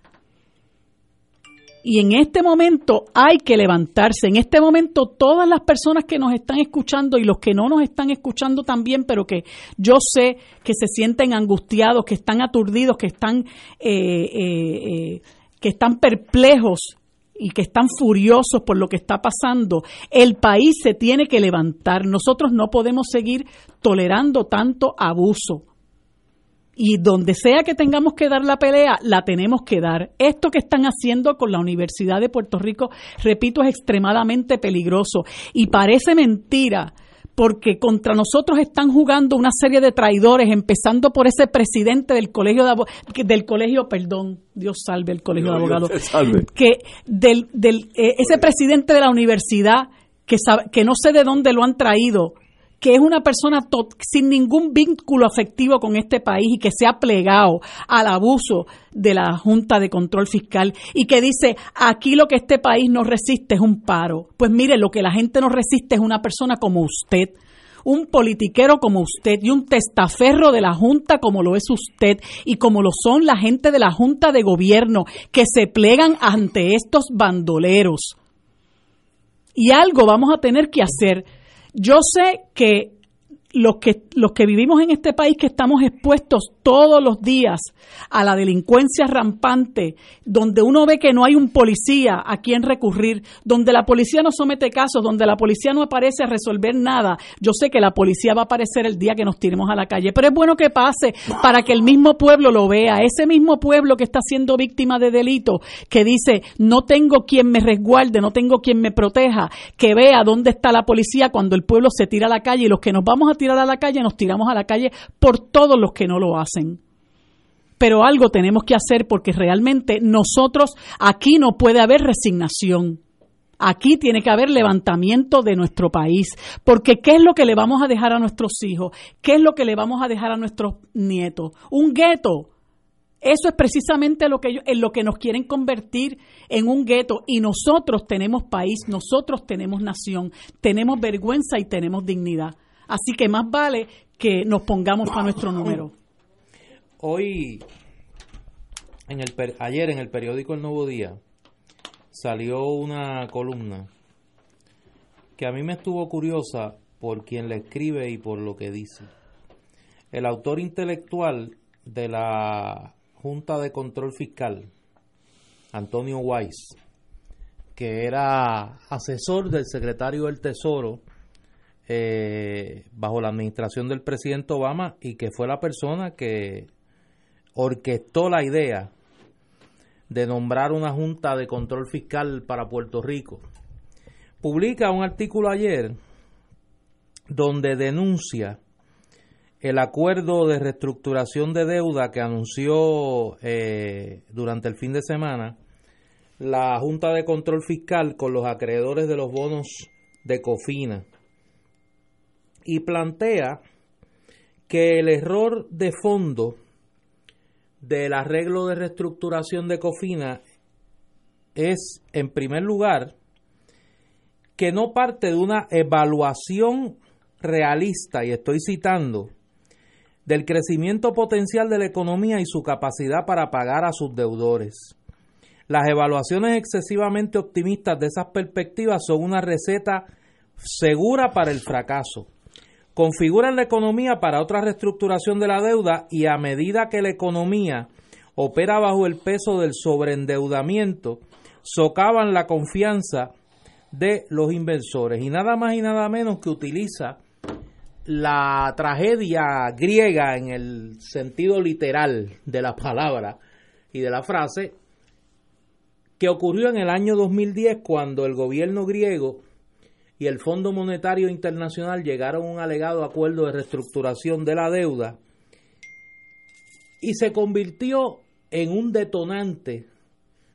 I: Y en este momento hay que levantarse. En este momento todas las personas que nos están escuchando y los que no nos están escuchando también, pero que yo sé que se sienten angustiados, que están aturdidos, que están, eh, eh, eh, que están perplejos y que están furiosos por lo que está pasando, el país se tiene que levantar. Nosotros no podemos seguir tolerando tanto abuso. Y donde sea que tengamos que dar la pelea, la tenemos que dar. Esto que están haciendo con la Universidad de Puerto Rico, repito, es extremadamente peligroso. Y parece mentira porque contra nosotros están jugando una serie de traidores, empezando por ese presidente del colegio de del colegio, perdón, Dios salve el colegio de abogados, que del, del eh, ese presidente de la universidad que que no sé de dónde lo han traído, que es una persona sin ningún vínculo afectivo con este país y que se ha plegado al abuso de la Junta de Control Fiscal y que dice, aquí lo que este país no resiste es un paro. Pues mire, lo que la gente no resiste es una persona como usted un politiquero como usted y un testaferro de la Junta como lo es usted y como lo son la gente de la Junta de Gobierno que se plegan ante estos bandoleros. Y algo vamos a tener que hacer. Yo sé que los que, los que vivimos en este país que estamos expuestos todos los días a la delincuencia rampante, donde uno ve que no hay un policía a quien recurrir, donde la policía no somete casos, donde la policía no aparece a resolver nada, yo sé que la policía va a aparecer el día que nos tiremos a la calle, pero es bueno que pase para que el mismo pueblo lo vea, ese mismo pueblo que está siendo víctima de delito, que dice, no tengo quien me resguarde, no tengo quien me proteja, que vea dónde está la policía cuando el pueblo se tira a la calle y los que nos vamos a tirar a la calle, nos tiramos a la calle por todos los que no lo hacen. Pero algo tenemos que hacer porque realmente nosotros aquí no puede haber resignación. Aquí tiene que haber levantamiento de nuestro país, porque ¿qué es lo que le vamos a dejar a nuestros hijos? ¿Qué es lo que le vamos a dejar a nuestros nietos? Un gueto. Eso es precisamente lo que ellos, en lo que nos quieren convertir en un gueto. Y nosotros tenemos país, nosotros tenemos nación, tenemos vergüenza y tenemos dignidad. Así que más vale que nos pongamos a nuestro número.
B: Hoy, en el, ayer en el periódico El Nuevo Día, salió una columna que a mí me estuvo curiosa por quien la escribe y por lo que dice. El autor intelectual de la Junta de Control Fiscal, Antonio Weiss, que era asesor del secretario del Tesoro eh, bajo la administración del presidente Obama y que fue la persona que orquestó la idea de nombrar una junta de control fiscal para Puerto Rico. Publica un artículo ayer donde denuncia el acuerdo de reestructuración de deuda que anunció eh, durante el fin de semana la Junta de Control Fiscal con los acreedores de los bonos de Cofina y plantea que el error de fondo del arreglo de reestructuración de Cofina es, en primer lugar, que no parte de una evaluación realista, y estoy citando, del crecimiento potencial de la economía y su capacidad para pagar a sus deudores. Las evaluaciones excesivamente optimistas de esas perspectivas son una receta segura para el fracaso. Configuran la economía para otra reestructuración de la deuda y a medida que la economía opera bajo el peso del sobreendeudamiento, socavan la confianza de los inversores. Y nada más y nada menos que utiliza la tragedia griega en el sentido literal de la palabra y de la frase que ocurrió en el año 2010 cuando el gobierno griego y el Fondo Monetario Internacional llegaron a un alegado acuerdo de reestructuración de la deuda y se convirtió en un detonante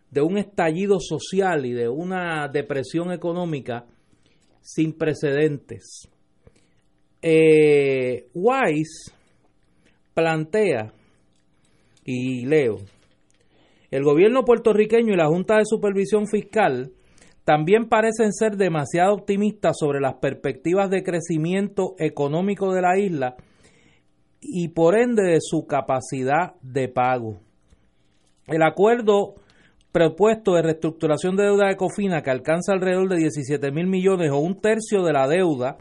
B: de un estallido social y de una depresión económica sin precedentes. Eh, Wise plantea, y leo, el gobierno puertorriqueño y la Junta de Supervisión Fiscal también parecen ser demasiado optimistas sobre las perspectivas de crecimiento económico de la isla y por ende de su capacidad de pago. El acuerdo propuesto de reestructuración de deuda de Cofina, que alcanza alrededor de 17 mil millones o un tercio de la deuda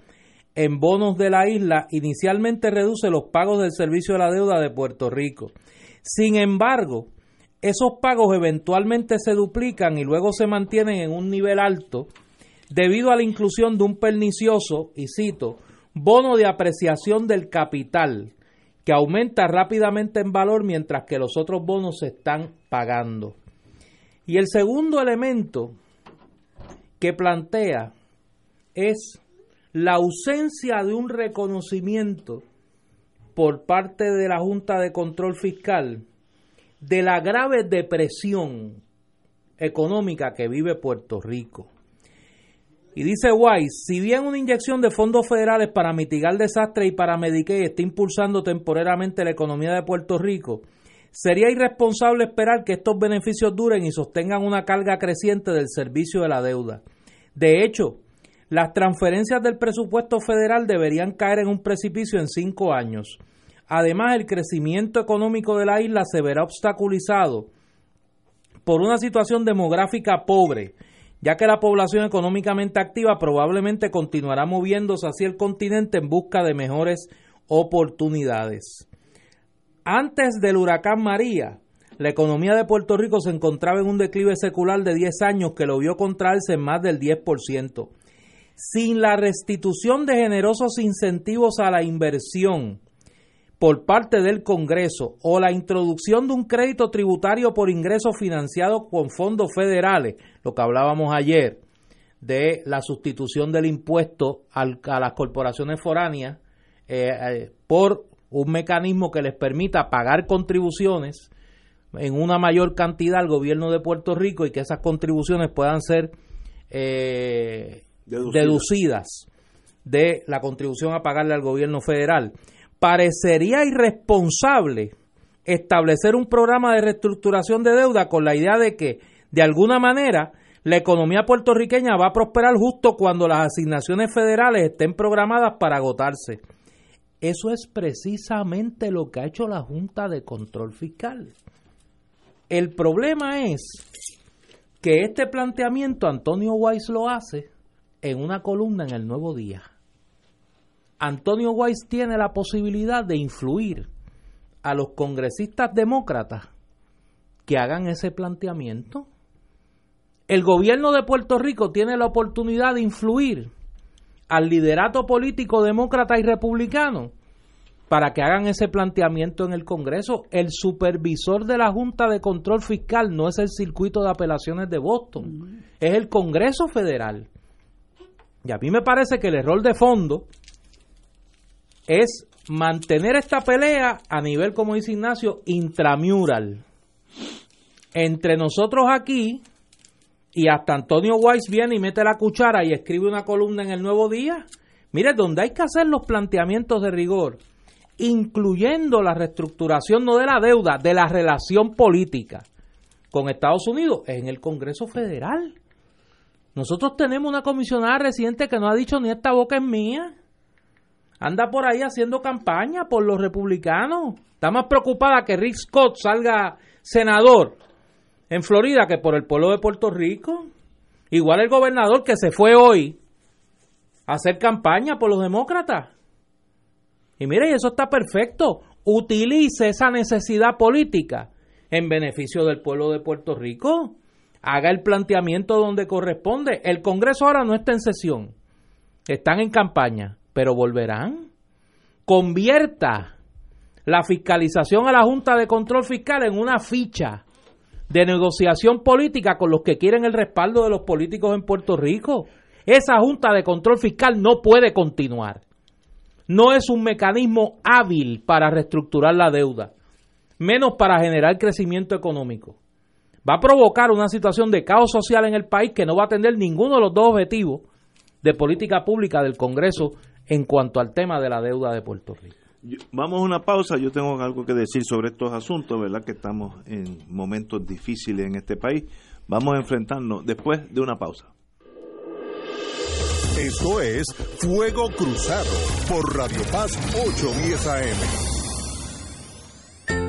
B: en bonos de la isla, inicialmente reduce los pagos del servicio de la deuda de Puerto Rico. Sin embargo, esos pagos eventualmente se duplican y luego se mantienen en un nivel alto debido a la inclusión de un pernicioso, y cito, bono de apreciación del capital, que aumenta rápidamente en valor mientras que los otros bonos se están pagando. Y el segundo elemento que plantea es la ausencia de un reconocimiento por parte de la Junta de Control Fiscal de la grave depresión económica que vive Puerto Rico. Y dice Wise, si bien una inyección de fondos federales para mitigar desastres y para Medicaid está impulsando temporariamente la economía de Puerto Rico, sería irresponsable esperar que estos beneficios duren y sostengan una carga creciente del servicio de la deuda. De hecho, las transferencias del presupuesto federal deberían caer en un precipicio en cinco años. Además, el crecimiento económico de la isla se verá obstaculizado por una situación demográfica pobre, ya que la población económicamente activa probablemente continuará moviéndose hacia el continente en busca de mejores oportunidades. Antes del huracán María, la economía de Puerto Rico se encontraba en un declive secular de 10 años que lo vio contraerse en más del 10%. Sin la restitución de generosos incentivos a la inversión, por parte del Congreso o la introducción de un crédito tributario por ingreso financiado con fondos federales, lo que hablábamos ayer de la sustitución del impuesto a las corporaciones foráneas eh, eh, por un mecanismo que les permita pagar contribuciones en una mayor cantidad al gobierno de Puerto Rico y que esas contribuciones puedan ser eh, deducidas de la contribución a pagarle al gobierno federal parecería irresponsable establecer un programa de reestructuración de deuda con la idea de que, de alguna manera, la economía puertorriqueña va a prosperar justo cuando las asignaciones federales estén programadas para agotarse. Eso es precisamente lo que ha hecho la Junta de Control Fiscal. El problema es que este planteamiento Antonio Weiss lo hace en una columna en el Nuevo Día. Antonio Weiss tiene la posibilidad de influir a los congresistas demócratas que hagan ese planteamiento. El gobierno de Puerto Rico tiene la oportunidad de influir al liderato político demócrata y republicano para que hagan ese planteamiento en el Congreso. El supervisor de la Junta de Control Fiscal no es el circuito de apelaciones de Boston, es el Congreso Federal. Y a mí me parece que el error de fondo es mantener esta pelea a nivel, como dice Ignacio, intramural. Entre nosotros aquí y hasta Antonio Weiss viene y mete la cuchara y escribe una columna en el Nuevo Día. Mire, donde hay que hacer los planteamientos de rigor, incluyendo la reestructuración no de la deuda, de la relación política con Estados Unidos, es en el Congreso Federal. Nosotros tenemos una comisionada residente que no ha dicho ni esta boca es mía anda por ahí haciendo campaña por los republicanos. Está más preocupada que Rick Scott salga senador en Florida que por el pueblo de Puerto Rico. Igual el gobernador que se fue hoy a hacer campaña por los demócratas. Y mire, eso está perfecto. Utilice esa necesidad política en beneficio del pueblo de Puerto Rico. Haga el planteamiento donde corresponde. El Congreso ahora no está en sesión. Están en campaña, pero volverán. Convierta la fiscalización a la Junta de Control Fiscal en una ficha de negociación política con los que quieren el respaldo de los políticos en Puerto Rico. Esa Junta de Control Fiscal no puede continuar. No es un mecanismo hábil para reestructurar la deuda, menos para generar crecimiento económico. Va a provocar una situación de caos social en el país que no va a atender ninguno de los dos objetivos de política pública del Congreso en cuanto al tema de la deuda de Puerto Rico
A: vamos a una pausa. Yo tengo algo que decir sobre estos asuntos, ¿verdad? Que estamos en momentos difíciles en este país. Vamos a enfrentarnos después de una pausa.
C: Esto es Fuego Cruzado por Radio Paz 810 AM.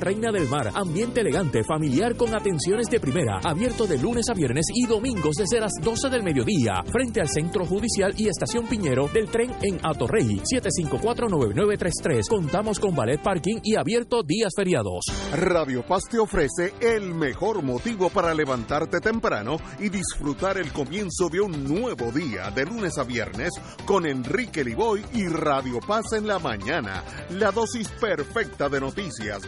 D: Reina del Mar. Ambiente elegante, familiar con atenciones de primera. Abierto de lunes a viernes y domingos desde las 12 del mediodía. Frente al Centro Judicial y Estación Piñero del tren en Atorrey. 754-9933. Contamos con ballet parking y abierto días feriados.
C: Radio Paz te ofrece el mejor motivo para levantarte temprano y disfrutar el comienzo de un nuevo día de lunes a viernes con Enrique Liboy y Radio Paz en la mañana. La dosis perfecta de noticias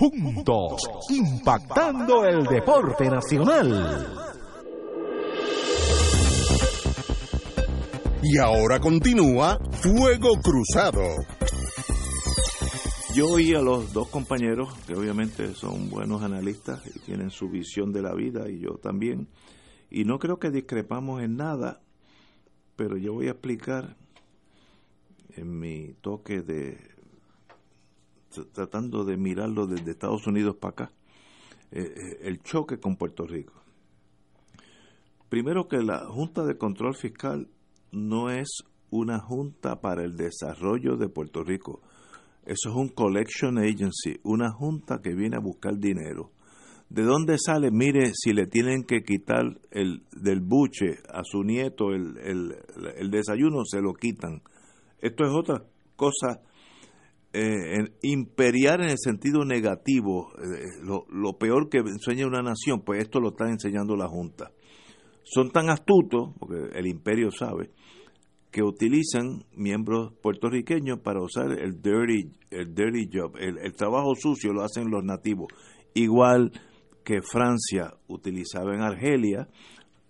J: juntos impactando el deporte nacional.
C: Y ahora continúa Fuego Cruzado.
A: Yo oí a los dos compañeros, que obviamente son buenos analistas y tienen su visión de la vida, y yo también, y no creo que discrepamos en nada, pero yo voy a explicar en mi toque de tratando de mirarlo desde Estados Unidos para acá, eh, eh, el choque con Puerto Rico. Primero que la Junta de Control Fiscal no es una junta para el desarrollo de Puerto Rico. Eso es un collection agency, una junta que viene a buscar dinero. ¿De dónde sale? Mire, si le tienen que quitar el, del buche a su nieto el, el, desayuno, se lo quitan. Esto es otra cosa eh, imperial en el sentido negativo. Eh, lo, lo peor que enseña una nación, pues esto lo está enseñando la Junta. Son tan astutos, porque el imperio sabe, que utilizan miembros puertorriqueños para usar el dirty, el dirty job, el, el trabajo sucio lo hacen los nativos. Igual que Francia utilizaba en Argelia,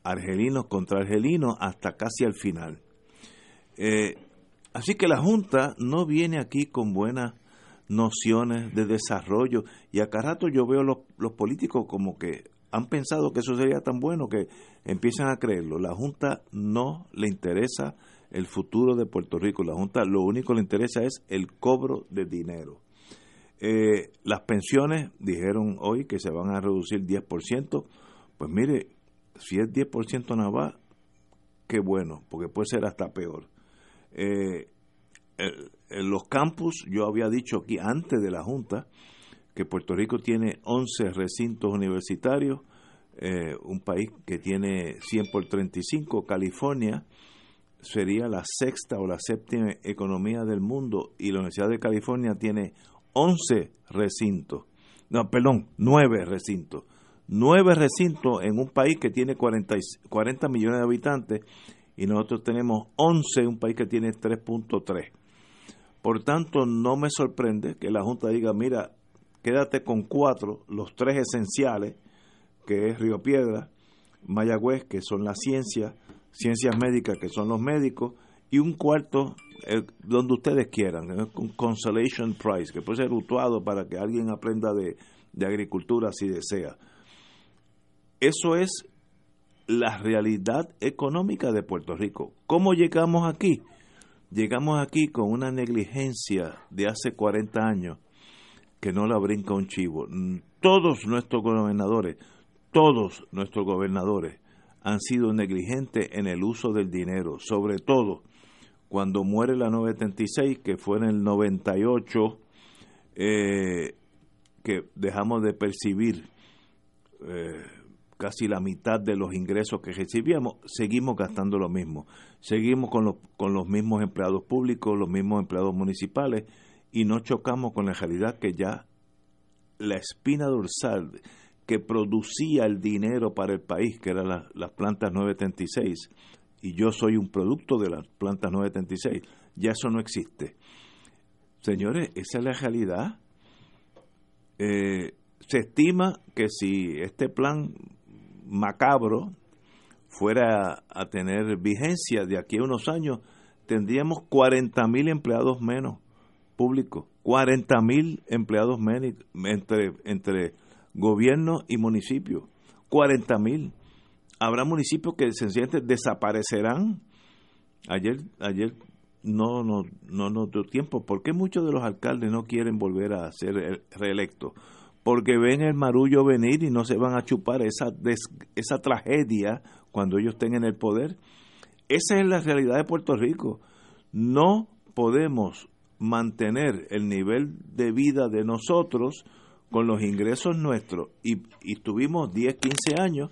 A: argelinos contra argelinos hasta casi al final. Eh, así que la Junta no viene aquí con buenas nociones de desarrollo y acá rato yo veo los, los políticos como que han pensado que eso sería tan bueno que empiezan a creerlo. La Junta no le interesa el futuro de Puerto Rico. La Junta lo único que le interesa es el cobro de dinero. Eh, las pensiones dijeron hoy que se van a reducir 10%. Pues mire, si es 10% nada más, qué bueno, porque puede ser hasta peor. Eh, los campus, yo había dicho aquí antes de la Junta que Puerto Rico tiene 11 recintos universitarios, eh, un país que tiene 100 por 35, California sería la sexta o la séptima economía del mundo y la Universidad de California tiene 11 recintos, no, perdón, 9 recintos. 9 recintos en un país que tiene 40, 40 millones de habitantes y nosotros tenemos 11 en un país que tiene 3.3. Por tanto, no me sorprende que la Junta diga, mira, quédate con cuatro, los tres esenciales, que es Río Piedra, Mayagüez, que son las ciencias, ciencias médicas, que son los médicos, y un cuarto eh, donde ustedes quieran, un consolation prize, que puede ser utuado para que alguien aprenda de, de agricultura si desea. Eso es la realidad económica de Puerto Rico. ¿Cómo llegamos aquí? Llegamos aquí con una negligencia de hace 40 años que no la brinca un chivo. Todos nuestros gobernadores, todos nuestros gobernadores han sido negligentes en el uso del dinero, sobre todo cuando muere la 976, que fue en el 98, eh, que dejamos de percibir eh, casi la mitad de los ingresos que recibíamos, seguimos gastando lo mismo. Seguimos con los, con los mismos empleados públicos, los mismos empleados municipales, y no chocamos con la realidad que ya la espina dorsal que producía el dinero para el país, que eran las plantas 936, y yo soy un producto de las plantas 936, ya eso no existe. Señores, esa es la realidad. Eh, se estima que si este plan macabro fuera a tener vigencia de aquí a unos años, tendríamos 40 mil empleados menos públicos, 40 mil empleados menos entre, entre gobierno y municipio, 40 mil. Habrá municipios que sencillamente desaparecerán. Ayer, ayer no, no, no nos dio tiempo. ¿Por qué muchos de los alcaldes no quieren volver a ser reelectos? Porque ven el marullo venir y no se van a chupar esa, esa tragedia cuando ellos estén en el poder. Esa es la realidad de Puerto Rico. No podemos mantener el nivel de vida de nosotros con los ingresos nuestros y, y estuvimos 10, 15 años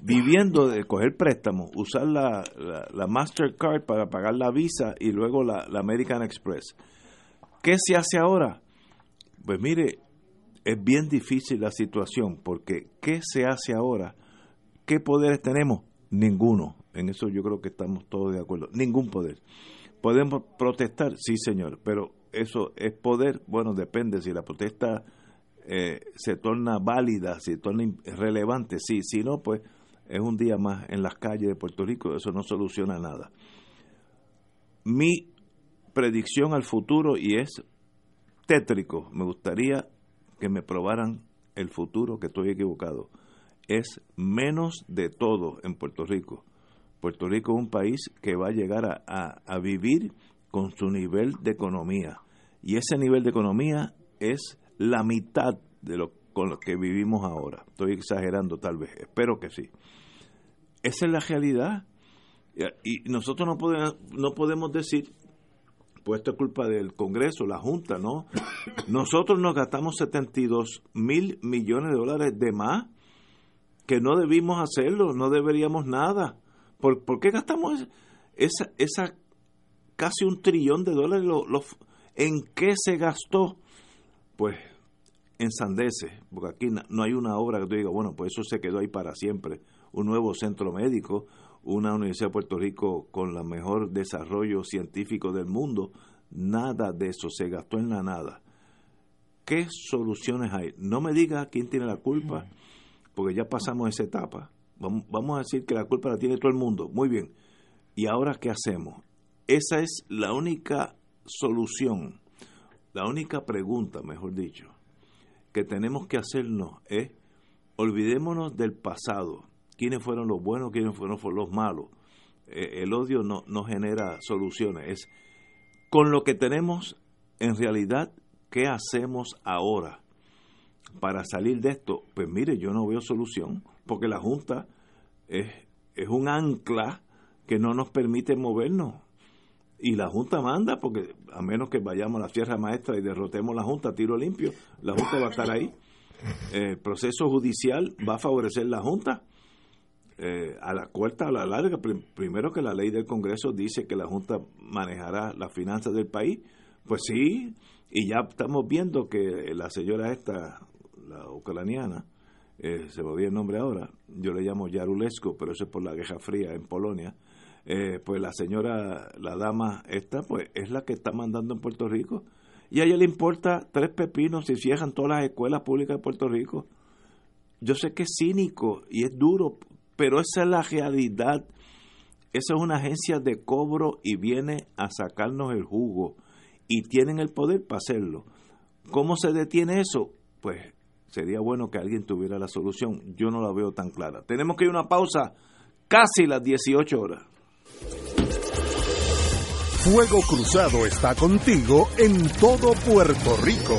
A: viviendo de coger préstamos, usar la, la, Mastercard para pagar la Visa y luego la, la American Express. ¿Qué se hace ahora? Pues mire, es bien difícil la situación porque ¿qué se hace ahora? ¿Qué poderes tenemos? Ninguno. En eso yo creo que estamos todos de acuerdo. Ningún poder. ¿Podemos protestar? Sí, señor. Pero eso es poder. Bueno, depende. Si la protesta eh, se torna válida, se torna relevante, sí. Si no, pues es un día más en las calles de Puerto Rico. Eso no soluciona nada. Mi predicción al futuro, y es tétrico, me gustaría que me probaran el futuro, que estoy equivocado. Es menos de todo en Puerto Rico. Puerto Rico es un país que va a llegar a, vivir con su nivel de economía. Y ese nivel de economía es la mitad de lo con lo que vivimos ahora. Estoy exagerando tal vez, espero que sí. Esa es la realidad. Y nosotros no podemos, no podemos decir pues esto es culpa del Congreso, la Junta, ¿no? Nosotros nos gastamos 72 mil millones de dólares de más, que no debimos hacerlo, no deberíamos nada. ¿Por, qué gastamos esa, esa casi un trillón de dólares? ¿En qué se gastó? Pues en sandeces, porque aquí no hay una obra que tú digas, bueno, pues eso se quedó ahí para siempre. un nuevo centro médico, una Universidad de Puerto Rico con el mejor desarrollo científico del mundo. Nada de eso se gastó en la nada. ¿Qué soluciones hay? No me diga quién tiene la culpa, porque ya pasamos esa etapa. Vamos, a decir que la culpa la tiene todo el mundo. Muy bien. ¿Y ahora qué hacemos? Esa es la única solución, la única pregunta, mejor dicho, que tenemos que hacernos es, olvidémonos del pasado, quiénes fueron los buenos, quiénes fueron los malos. Eh, el odio no, no genera soluciones, es con lo que tenemos, en realidad, ¿qué hacemos ahora para salir de esto? Pues mire, yo no veo solución, porque la Junta es, es un ancla que no nos permite movernos. Y la Junta manda, porque a menos que vayamos a la Sierra Maestra y derrotemos la Junta tiro limpio, la Junta va a estar ahí. El proceso judicial va a favorecer la Junta. Eh, a la corta a la larga, primero que la ley del Congreso dice que la Junta manejará las finanzas del país, pues sí, y ya estamos viendo que la señora esta, la ucraniana, eh, se me olvidó el nombre ahora, yo le llamo Yarulesco, pero eso es por la Guerra Fría en Polonia, eh, pues la señora, la dama esta, pues es la que está mandando en Puerto Rico. Y a ella le importa tres pepinos si cierran todas las escuelas públicas de Puerto Rico. Yo sé que es cínico y es duro, pero esa es la realidad. Esa es una agencia de cobro y viene a sacarnos el jugo. Y tienen el poder para hacerlo. ¿Cómo se detiene eso? Pues sería bueno que alguien tuviera la solución. Yo no la veo tan clara. Tenemos que ir a una pausa casi las 18 horas.
C: Fuego Cruzado está contigo en todo Puerto Rico.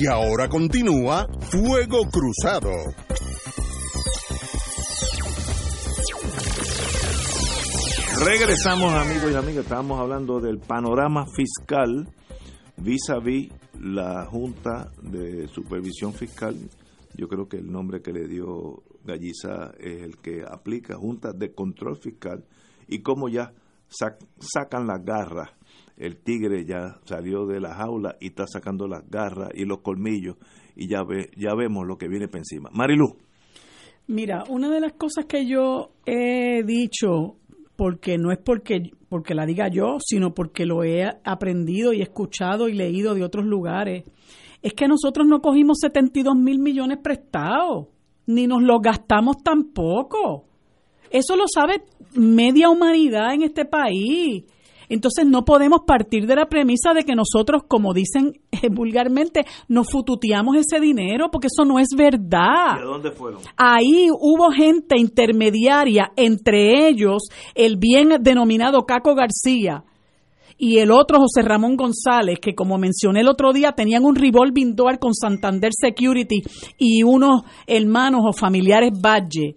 C: Y ahora continúa Fuego Cruzado.
A: Regresamos amigos y amigas, estábamos hablando del panorama fiscal vis a vis la Junta de Supervisión Fiscal. Yo creo que el nombre que le dio Galliza es el que aplica, Junta de Control Fiscal, y cómo ya sacan las garras. El tigre ya salió de la jaula y está sacando las garras y los colmillos, y ya, ve, ya vemos lo que viene para encima. Marilu.
I: Mira, una de las cosas que yo he dicho porque no es porque, porque la diga yo, sino porque lo he aprendido y escuchado y leído de otros lugares, es que nosotros no cogimos 72 mil millones prestados, ni nos los gastamos tampoco. Eso lo sabe media humanidad en este país. Entonces no podemos partir de la premisa de que nosotros, como dicen eh, vulgarmente, nos fututeamos ese dinero, porque eso no es verdad.
A: ¿Y a dónde fueron?
I: Ahí hubo gente intermediaria, entre ellos el bien denominado Caco García y el otro José Ramón González, que como mencioné el otro día, tenían un revolving door con Santander Security y unos hermanos o familiares Valle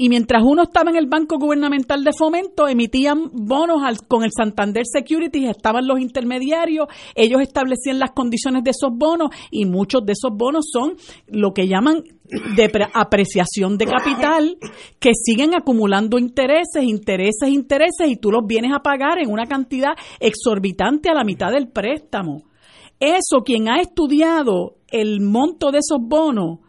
I: y mientras uno estaba en el Banco Gubernamental de Fomento, emitían bonos con el Santander Securities, estaban los intermediarios, ellos establecían las condiciones de esos bonos y muchos de esos bonos son lo que llaman de apreciación de capital que siguen acumulando intereses, intereses, intereses y tú los vienes a pagar en una cantidad exorbitante a la mitad del préstamo. Eso, quien ha estudiado el monto de esos bonos,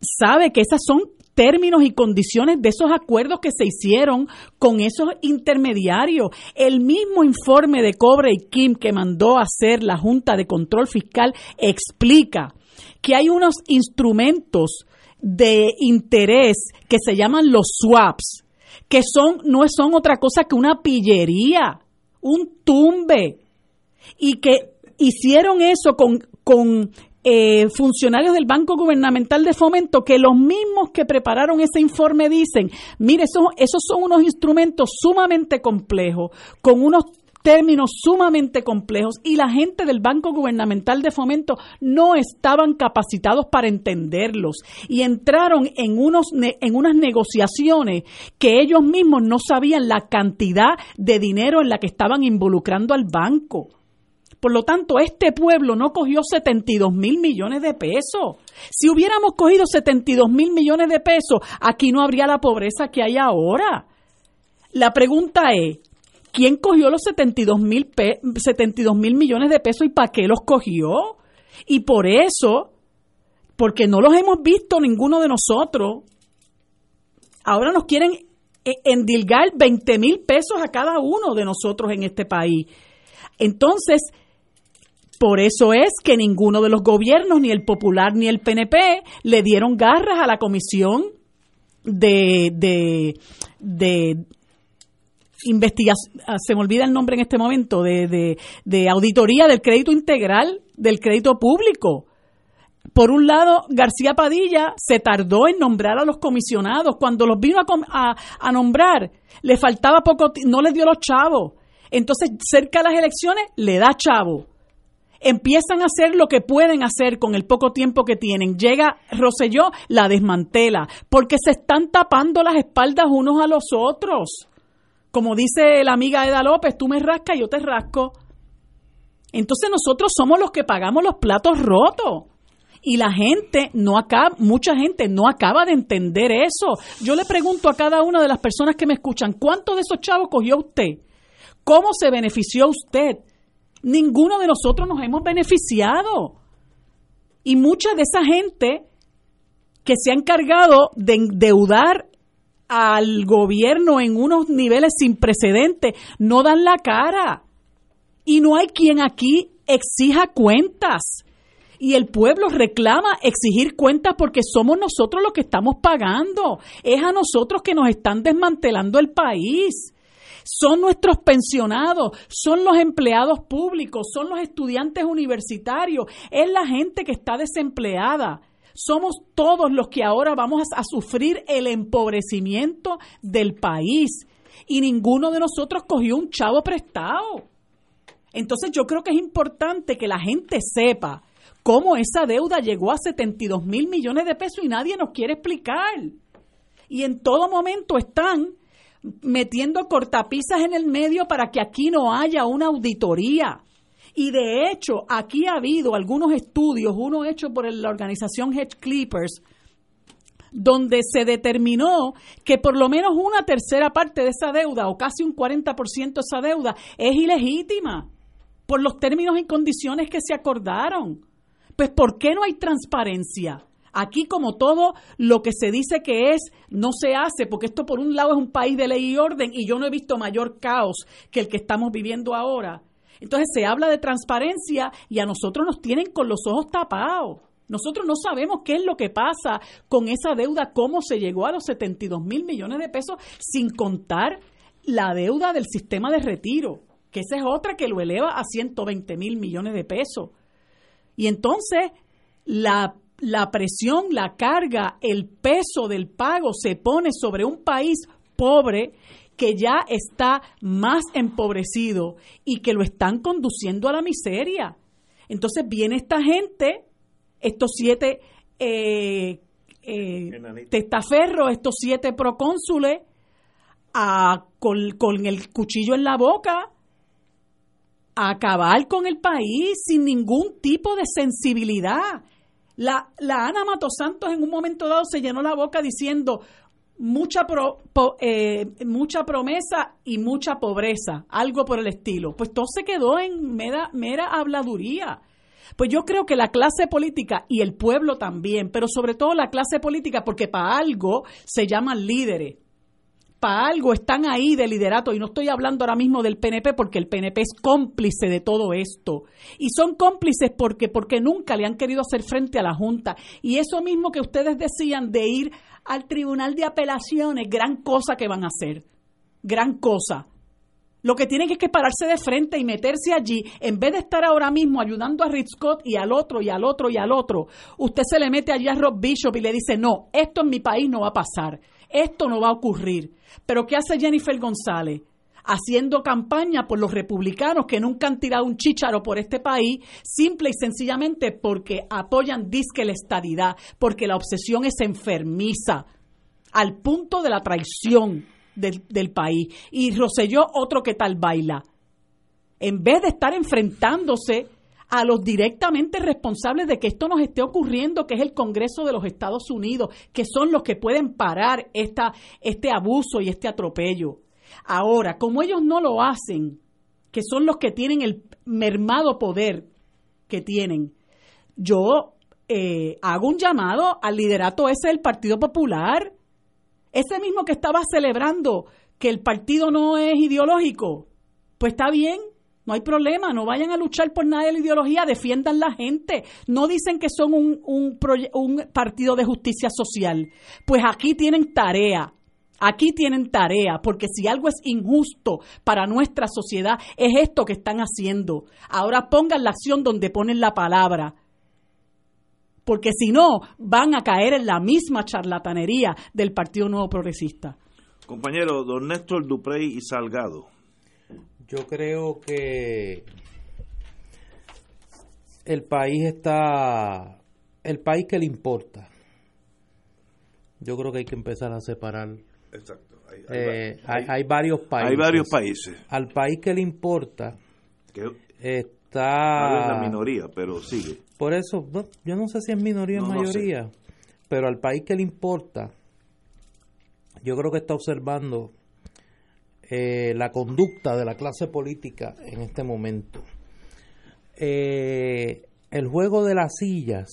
I: sabe que esas son términos y condiciones de esos acuerdos que se hicieron con esos intermediarios. El mismo informe de Cobre y Kim que mandó a hacer la Junta de Control Fiscal explica que hay unos instrumentos de interés que se llaman los swaps, que son no son otra cosa que una pillería, un tumbe, y que hicieron eso con, con eh, funcionarios del Banco Gubernamental de Fomento que los mismos que prepararon ese informe dicen, mire, esos, esos son unos instrumentos sumamente complejos, con unos términos sumamente complejos y la gente del Banco Gubernamental de Fomento no estaban capacitados para entenderlos y entraron en unos en unas negociaciones que ellos mismos no sabían la cantidad de dinero en la que estaban involucrando al banco. Por lo tanto, este pueblo no cogió 72 mil millones de pesos. Si hubiéramos cogido 72 mil millones de pesos, aquí no habría la pobreza que hay ahora. La pregunta es, ¿quién cogió los 72 mil 72 mil millones de pesos y para qué los cogió? Y por eso, porque no los hemos visto ninguno de nosotros, ahora nos quieren e-, endilgar 20 mil pesos a cada uno de nosotros en este país. Entonces, por eso es que ninguno de los gobiernos, ni el Popular ni el PNP, le dieron garras a la comisión de, de, de investigación, ah, se me olvida el nombre en este momento, de, de, auditoría del crédito integral del crédito público. Por un lado, García Padilla se tardó en nombrar a los comisionados. Cuando los vino a, a, nombrar, le faltaba poco, no les dio los chavos. Entonces, cerca de las elecciones, le da chavo empiezan a hacer lo que pueden hacer con el poco tiempo que tienen. Llega Roselló, la desmantela, porque se están tapando las espaldas unos a los otros. Como dice la amiga Eda López, tú me rascas, yo te rasco. Entonces nosotros somos los que pagamos los platos rotos. Y la gente no acaba, mucha gente no acaba de entender eso. Yo le pregunto a cada una de las personas que me escuchan, ¿cuánto de esos chavos cogió usted? ¿Cómo se benefició usted? Ninguno de nosotros nos hemos beneficiado. Y mucha de esa gente que se ha encargado de endeudar al gobierno en unos niveles sin precedentes no dan la cara. Y no hay quien aquí exija cuentas. Y el pueblo reclama exigir cuentas porque somos nosotros los que estamos pagando. Es a nosotros que nos están desmantelando el país son nuestros pensionados, son los empleados públicos, son los estudiantes universitarios, es la gente que está desempleada. Somos todos los que ahora vamos a sufrir el empobrecimiento del país y ninguno de nosotros cogió un chavo prestado. Entonces yo creo que es importante que la gente sepa cómo esa deuda llegó a 72 mil millones de pesos y nadie nos quiere explicar. Y en todo momento están metiendo cortapisas en el medio para que aquí no haya una auditoría. Y de hecho, aquí ha habido algunos estudios, uno hecho por la organización Hedge Clippers, donde se determinó que por lo menos una tercera parte de esa deuda, o casi un 40% de esa deuda, es ilegítima por los términos y condiciones que se acordaron. Pues, ¿por qué no hay transparencia? Aquí, como todo lo que se dice que es, no se hace, porque esto por un lado es un país de ley y orden y yo no he visto mayor caos que el que estamos viviendo ahora. Entonces se habla de transparencia y a nosotros nos tienen con los ojos tapados. Nosotros no sabemos qué es lo que pasa con esa deuda, cómo se llegó a los 72 mil millones de pesos, sin contar la deuda del sistema de retiro, que esa es otra que lo eleva a 120 mil millones de pesos. Y entonces la, la presión, la carga, el peso del pago se pone sobre un país pobre que ya está más empobrecido y que lo están conduciendo a la miseria. Entonces viene esta gente, estos siete eh, eh, testaferros, estos siete procónsules, a, con, con el cuchillo en la boca, a acabar con el país sin ningún tipo de sensibilidad. La, la Ana Santos en un momento dado se llenó la boca diciendo mucha, eh, mucha promesa y mucha pobreza, algo por el estilo. Pues todo se quedó en mera, mera habladuría. Pues yo creo que la clase política y el pueblo también, pero sobre todo la clase política, porque para algo se llaman líderes para algo están ahí de liderato. Y no estoy hablando ahora mismo del PNP porque el PNP es cómplice de todo esto. Y son cómplices porque porque nunca le han querido hacer frente a la junta. Y eso mismo que ustedes decían de ir al tribunal de apelaciones gran cosa que van a hacer. Gran cosa. Lo que tienen es que pararse de frente y meterse allí, en vez de estar ahora mismo ayudando a Rick Scott y al otro y al otro y al otro, usted se le mete allí a Rob Bishop y le dice, no, esto en mi país no va a pasar, esto no va a ocurrir. Pero ¿qué hace Jennifer González? haciendo campaña por los republicanos que nunca han tirado un chícharo por este país, simple y sencillamente porque apoyan disque la estadidad, porque la obsesión es enfermiza, al punto de la traición del, del país. Y Roselló, otro que tal baila. En vez de estar enfrentándose a los directamente responsables de que esto nos esté ocurriendo, que es el Congreso de los Estados Unidos, que son los que pueden parar esta, este abuso y este atropello. Ahora, como ellos no lo hacen, que son los que tienen el mermado poder que tienen, yo eh, hago un llamado al liderato ese del Partido Popular, ese mismo que estaba celebrando que el partido no es ideológico, pues está bien, no hay problema, no vayan a luchar por nada de la ideología, defiendan la gente. No dicen que son un, un, partido de justicia social. Pues aquí tienen tarea, Aquí tienen tarea, porque si algo es injusto para nuestra sociedad, es esto que están haciendo. Ahora pongan la acción donde ponen la palabra. Porque si no, van a caer en la misma charlatanería del Partido Nuevo Progresista.
A: Compañero, don Néstor Duprey y Salgado.
B: Yo creo que el país está, el país que le importa. Yo creo que hay que empezar a separar.
A: Exacto. Hay,
B: eh, varios países.
A: Hay varios países.
B: Al país que le importa está.
A: la minoría, pero sigue.
B: Por eso, yo no sé si es minoría o mayoría, pero al país que le importa, yo creo que está observando eh, la conducta de la clase política en este momento. Eh, el juego de las sillas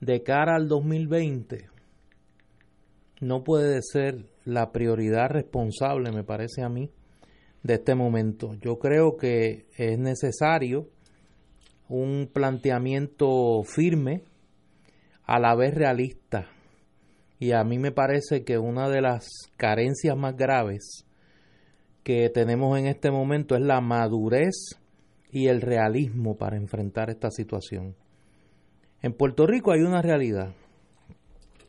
B: de cara al 2020 no puede ser la prioridad responsable, me parece a mí, de este momento. Yo creo que es necesario un planteamiento firme, a la vez realista, y a mí me parece que una de las carencias más graves que tenemos en este momento es la madurez y el realismo para enfrentar esta situación. En Puerto Rico hay una realidad,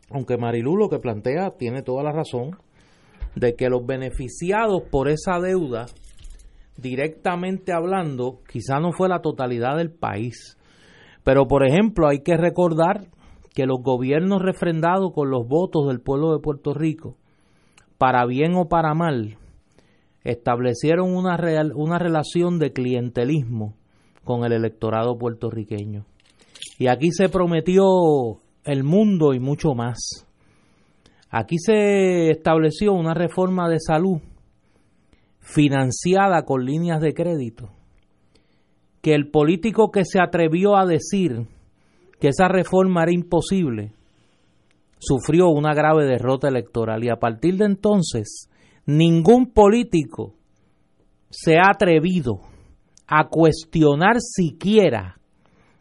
B: aunque Marilú lo que plantea tiene toda la razón, de que los beneficiados por esa deuda, directamente hablando, quizá no fue la totalidad del país. Pero, por ejemplo, hay que recordar que los gobiernos refrendados con los votos del pueblo de Puerto Rico, para bien o para mal, establecieron una, real, una relación de clientelismo con el electorado puertorriqueño. Y aquí se prometió el mundo y mucho más. Aquí se estableció una reforma de salud financiada con líneas de crédito, que el político que se atrevió a decir que esa reforma era imposible, sufrió una grave derrota electoral y a partir de entonces ningún político se ha atrevido a cuestionar siquiera,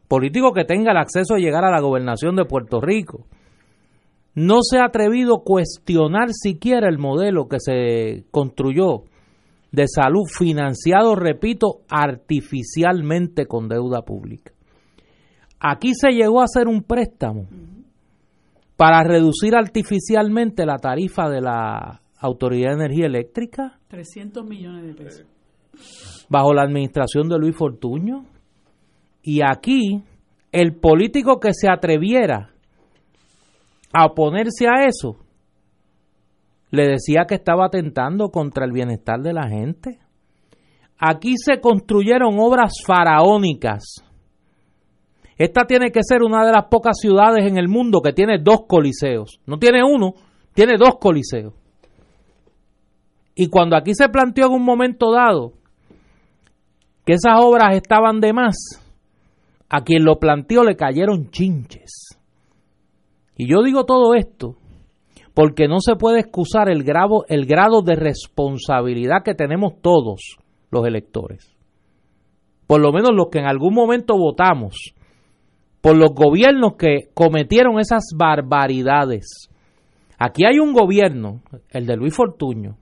B: político que tenga el acceso a llegar a la gobernación de Puerto Rico, no se ha atrevido a cuestionar siquiera el modelo que se construyó de salud financiado, repito, artificialmente con deuda pública. Aquí se llegó a hacer un préstamo para reducir artificialmente la tarifa de la Autoridad de Energía Eléctrica.
I: 300 millones de pesos.
B: Bajo la administración de Luis Fortuño. Y aquí, el político que se atreviera a oponerse a eso, le decía que estaba atentando contra el bienestar de la gente. Aquí se construyeron obras faraónicas. Esta tiene que ser una de las pocas ciudades en el mundo que tiene dos coliseos. No tiene uno, tiene dos coliseos. Y cuando aquí se planteó en un momento dado que esas obras estaban de más, a quien lo planteó le cayeron chinches. Y yo digo todo esto porque no se puede excusar el grado, el grado de responsabilidad que tenemos todos los electores. Por lo menos los que en algún momento votamos por los gobiernos que cometieron esas barbaridades. Aquí hay un gobierno, el de Luis Fortuño,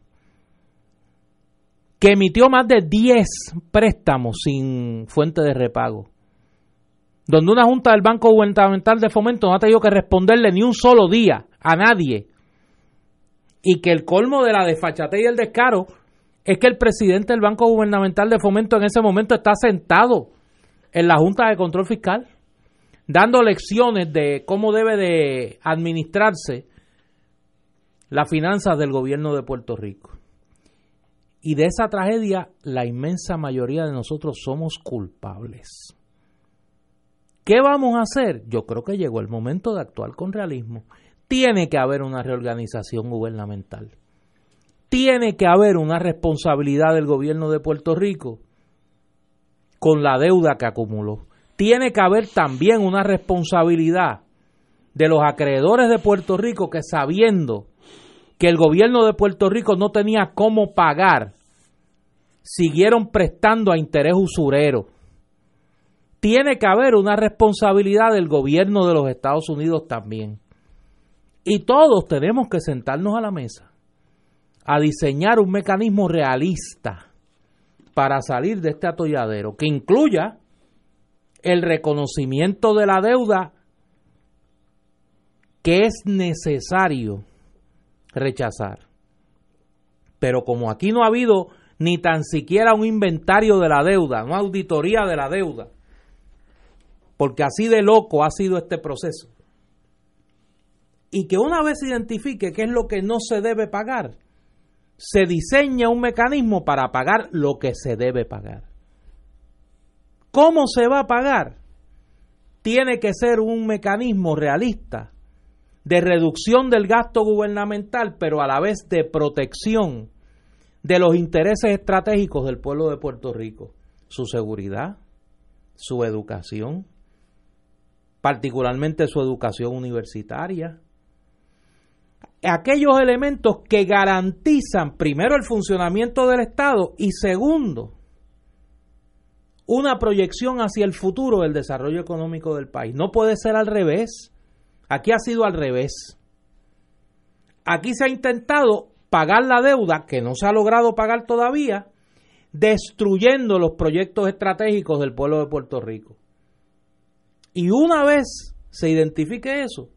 B: que emitió más de 10 préstamos sin fuente de repago, donde una junta del Banco Gubernamental de Fomento no ha tenido que responderle ni un solo día a nadie y que el colmo de la desfachatez y el descaro es que el presidente del Banco Gubernamental de Fomento en ese momento está sentado en la Junta de Control Fiscal, dando lecciones de cómo debe de administrarse las finanzas del gobierno de Puerto Rico. Y de esa tragedia la inmensa mayoría de nosotros somos culpables. ¿Qué vamos a hacer? Yo creo que llegó el momento de actuar con realismo tiene que haber una reorganización gubernamental. Tiene que haber una responsabilidad del gobierno de Puerto Rico con la deuda que acumuló. Tiene que haber también una responsabilidad de los acreedores de Puerto Rico que sabiendo que el gobierno de Puerto Rico no tenía cómo pagar, siguieron prestando a interés usurero. Tiene que haber una responsabilidad del gobierno de los Estados Unidos también. Y todos tenemos que sentarnos a la mesa a diseñar un mecanismo realista para salir de este atolladero que incluya el reconocimiento de la deuda que es necesario rechazar. Pero como aquí no ha habido ni tan siquiera un inventario de la deuda, no auditoría de la deuda, porque así de loco ha sido este proceso, y que una vez se identifique qué es lo que no se debe pagar, se diseña un mecanismo para pagar lo que se debe pagar. ¿Cómo se va a pagar? Tiene que ser un mecanismo realista de reducción del gasto gubernamental, pero a la vez de protección de los intereses estratégicos del pueblo de Puerto Rico, su seguridad, su educación, particularmente su educación universitaria, aquellos elementos que garantizan primero el funcionamiento del Estado y segundo una proyección hacia el futuro del desarrollo económico del país. No puede ser al revés. Aquí ha sido al revés. Aquí se ha intentado pagar la deuda que no se ha logrado pagar todavía, destruyendo los proyectos estratégicos del pueblo de Puerto Rico. Y una vez se identifique eso,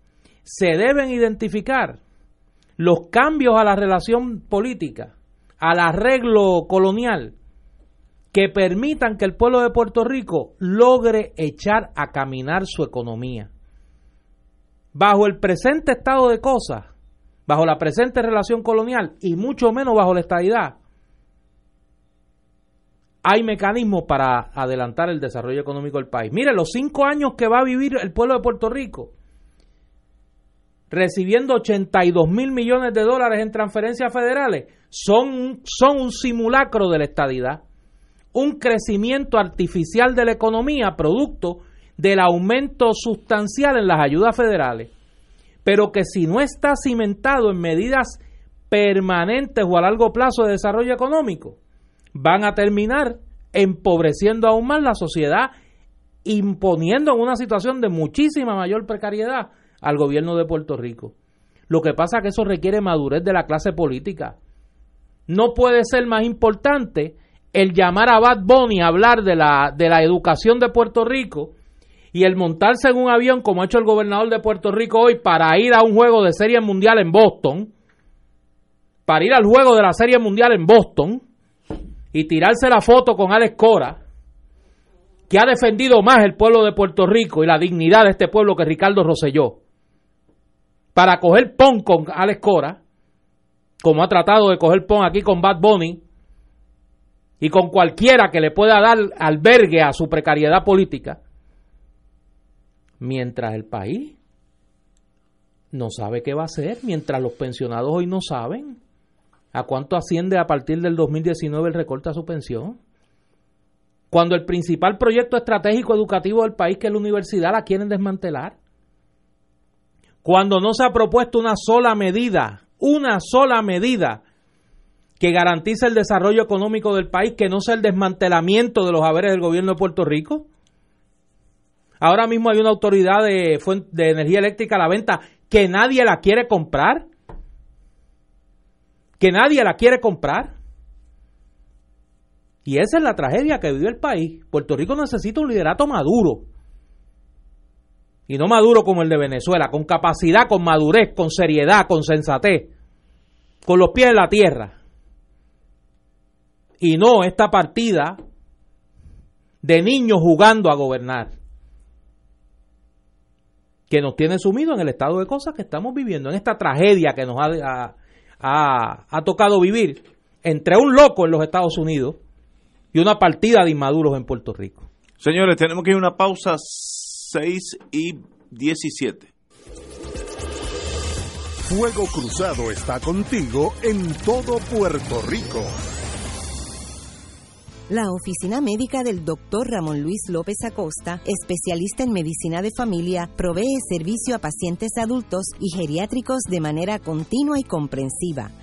B: se deben identificar los cambios a la relación política, al arreglo colonial, que permitan que el pueblo de Puerto Rico logre echar a caminar su economía. Bajo el presente estado de cosas, bajo la presente relación colonial y mucho menos bajo la estadidad, hay mecanismos para adelantar el desarrollo económico del país. Mire, los cinco años que va a vivir el pueblo de Puerto Rico recibiendo 82 mil millones de dólares en transferencias federales son, son un simulacro de la estadidad, un crecimiento artificial de la economía producto del aumento sustancial en las ayudas federales, pero que si no está cimentado en medidas permanentes o a largo plazo de desarrollo económico, van a terminar empobreciendo aún más la sociedad, imponiendo en una situación de muchísima mayor precariedad al gobierno de Puerto Rico. Lo que pasa es que eso requiere madurez de la clase política. No puede ser más importante el llamar a Bad Bunny a hablar de la, de la educación de Puerto Rico y el montarse en un avión como ha hecho el gobernador de Puerto Rico hoy para ir a un juego de serie mundial en Boston, para ir al juego de la serie mundial en Boston y tirarse la foto con Alex Cora, que ha defendido más el pueblo de Puerto Rico y la dignidad de este pueblo que Ricardo Rosselló, para coger pon con Alex Cora, como ha tratado de coger pon aquí con Bad Bunny, y con cualquiera que le pueda dar albergue a su precariedad política, mientras el país no sabe qué va a hacer, mientras los pensionados hoy no saben a cuánto asciende a partir del 2019 el recorte a su pensión. Cuando el principal proyecto estratégico educativo del país, que es la universidad, la quieren desmantelar. Cuando no se ha propuesto una sola medida, una sola medida que garantice el desarrollo económico del país, que no sea el desmantelamiento de los haberes del gobierno de Puerto Rico. Ahora mismo hay una autoridad de, de energía eléctrica a la venta que nadie la quiere comprar. Que nadie la quiere comprar. Y esa es la tragedia que vive el país. Puerto Rico necesita un liderato maduro. Y no maduro como el de Venezuela, con capacidad, con madurez, con seriedad, con sensatez, con los pies en la tierra y no esta partida de niños jugando a gobernar, que nos tiene sumido en el estado de cosas que estamos viviendo, en esta tragedia que nos ha, ha, tocado vivir entre un loco en los Estados Unidos y una partida de inmaduros en Puerto Rico.
A: Señores, tenemos que ir a una pausa 6 y 17.
C: Fuego Cruzado está contigo en todo Puerto Rico.
F: La oficina médica del Dr. Ramón Luis López Acosta, especialista en medicina de familia, provee servicio a pacientes adultos y geriátricos de manera continua y comprensiva,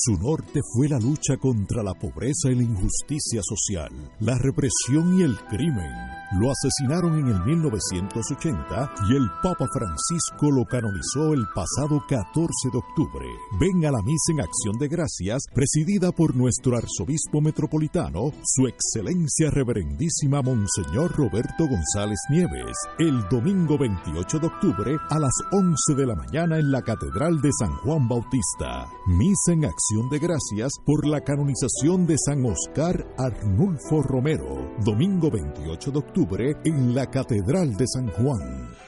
K: Su norte fue la lucha contra la pobreza y la injusticia social, la represión y el crimen. Lo asesinaron en el 1980 y el Papa Francisco lo canonizó el pasado 14 de octubre. Ven a la misa en acción de gracias presidida por nuestro arzobispo metropolitano, su excelencia reverendísima Monseñor Roberto González Nieves, el domingo 28 de octubre a las 11 de la mañana en la Catedral de San Juan Bautista. Misa en acción de gracias por la canonización de San Oscar Arnulfo Romero, domingo 28 de octubre en la Catedral de San Juan.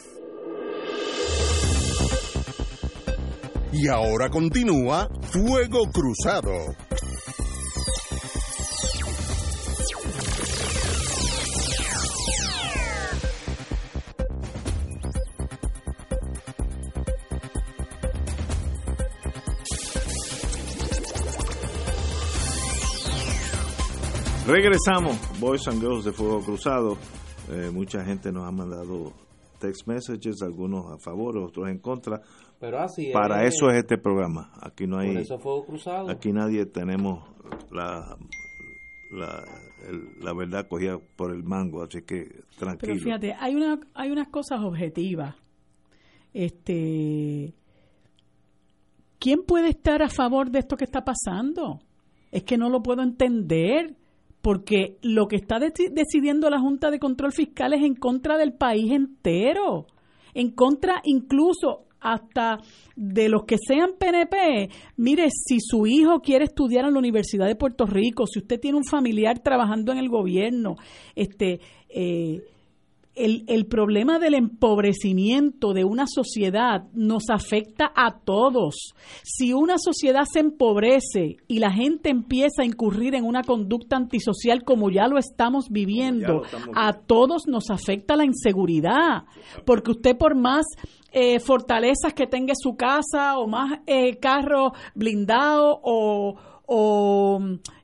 C: Y ahora continúa Fuego Cruzado.
A: Regresamos, Boys and Girls de Fuego Cruzado. Eh, mucha gente nos ha mandado text messages, algunos a favor, otros en contra.
B: Pero así
A: Para eso es este programa. Aquí no hay.
B: Por eso Fuego Cruzado.
A: Aquí nadie tenemos la, la, la verdad cogida por el mango, así que tranquilo.
I: Pero fíjate, hay, una, hay unas cosas objetivas. Este, ¿Quién puede estar a favor de esto que está pasando? Es que no lo puedo entender, porque lo que está decidiendo la Junta de Control Fiscal es en contra del país entero, en contra incluso hasta de los que sean PNP, mire, si su hijo quiere estudiar en la Universidad de Puerto Rico, si usted tiene un familiar trabajando en el gobierno, este, eh, el, el, problema del empobrecimiento de una sociedad nos afecta a todos. Si una sociedad se empobrece y la gente empieza a incurrir en una conducta antisocial como ya lo estamos viviendo, a todos nos afecta la inseguridad. Porque usted por más eh, fortalezas que tenga su casa o más eh, carros blindados o, o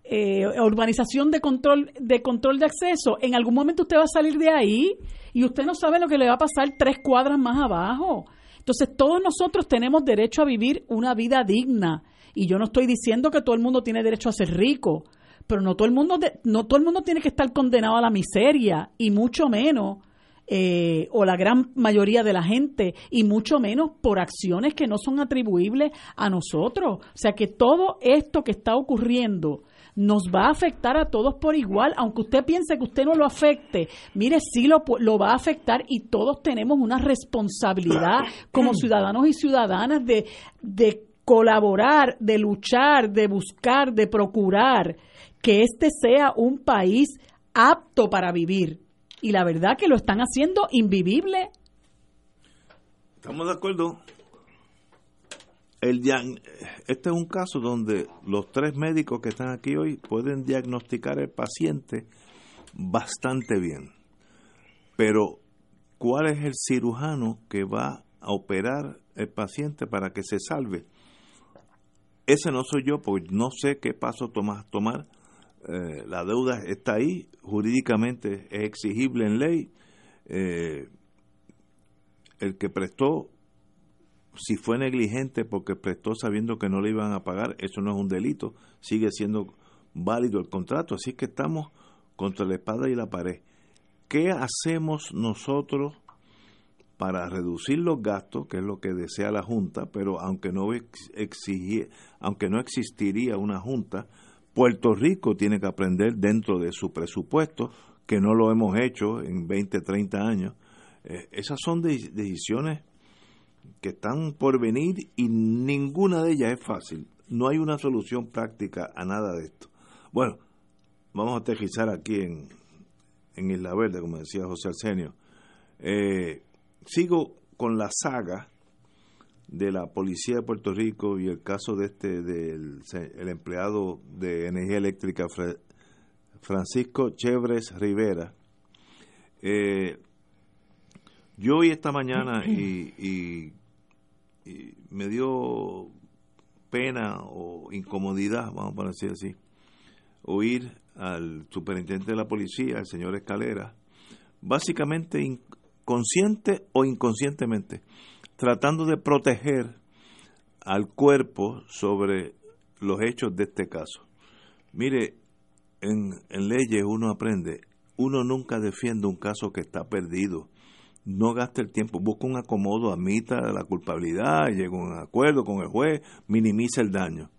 I: eh, urbanización de control de control de acceso, en algún momento usted va a salir de ahí y usted no sabe lo que le va a pasar tres cuadras más abajo. Entonces todos nosotros tenemos derecho a vivir una vida digna y yo no estoy diciendo que todo el mundo tiene derecho a ser rico, pero no todo el mundo no todo el mundo tiene que estar condenado a la miseria y mucho menos eh, o la gran mayoría de la gente, y mucho menos por acciones que no son atribuibles a nosotros. O sea que todo esto que está ocurriendo nos va a afectar a todos por igual, aunque usted piense que usted no lo afecte, mire, sí lo, lo va a afectar y todos tenemos una responsabilidad como ciudadanos y ciudadanas de, de colaborar, de luchar, de buscar, de procurar que este sea un país apto para vivir y la verdad que lo están haciendo invivible.
A: Estamos de acuerdo. El, este es un caso donde los tres médicos que están aquí hoy pueden diagnosticar el paciente bastante bien. Pero, ¿cuál es el cirujano que va a operar el paciente para que se salve? Ese no soy yo, porque no sé qué paso tomar. tomar eh, la deuda está ahí, jurídicamente es exigible en ley. Eh, el que prestó, si fue negligente porque prestó sabiendo que no le iban a pagar, eso no es un delito, sigue siendo válido el contrato. Así que estamos contra la espada y la pared. ¿Qué hacemos nosotros para reducir los gastos, que es lo que desea la Junta, pero aunque no, aunque no existiría una Junta, Puerto Rico tiene que aprender dentro de su presupuesto, que no lo hemos hecho en 20, 30 años. Eh, esas son decisiones que están por venir y ninguna de ellas es fácil. No hay una solución práctica a nada de esto. Bueno, vamos a aterrizar aquí en, en Isla Verde, como decía José Arsenio. Eh, sigo con la saga de la policía de Puerto Rico y el caso de este del el empleado de energía eléctrica Francisco Chevres Rivera eh, yo hoy esta mañana y, me dio pena o incomodidad vamos a decir así oír al superintendente de la policía el señor Escalera básicamente inconsciente o inconscientemente tratando de proteger al cuerpo sobre los hechos de este caso. Mire, en, leyes uno aprende, uno nunca defiende un caso que está perdido. No gaste el tiempo, busca un acomodo, admita la culpabilidad, llega a un acuerdo con el juez, minimiza el daño.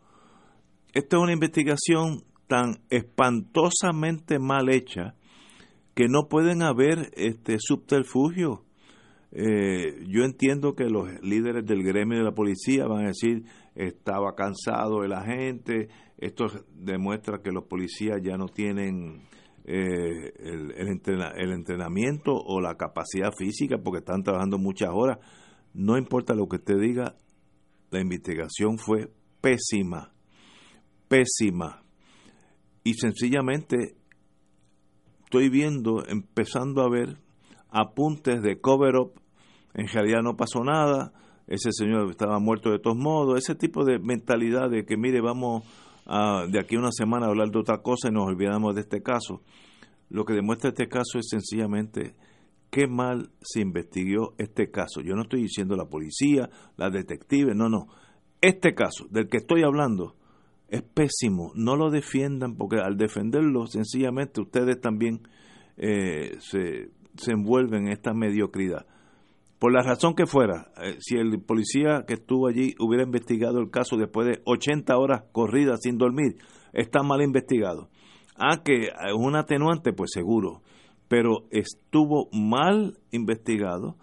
A: Esta es una investigación tan espantosamente mal hecha que no pueden haber este subterfugio eh, yo entiendo que los líderes del gremio de la policía van a decir estaba cansado el agente, esto demuestra que los policías ya no tienen eh, el, entrenamiento o la capacidad física porque están trabajando muchas horas. No importa lo que usted diga, la investigación fue pésima, pésima. Y sencillamente estoy viendo, empezando a ver apuntes de cover-up, en realidad no pasó nada, ese señor estaba muerto de todos modos, ese tipo de mentalidad de que mire, vamos a, de aquí a una semana a hablar de otra cosa y nos olvidamos de este caso. Lo que demuestra este caso es sencillamente qué mal se investigó este caso. Yo no estoy diciendo la policía, la detective, no, no. Este caso del que estoy hablando es pésimo. No lo defiendan porque al defenderlo, sencillamente ustedes también eh, se, envuelven en esta mediocridad. Por la razón que fuera, eh, si el policía que estuvo allí hubiera investigado el caso después de 80 horas corridas sin dormir, está mal investigado. Ah, que es un atenuante, pues seguro, pero estuvo mal investigado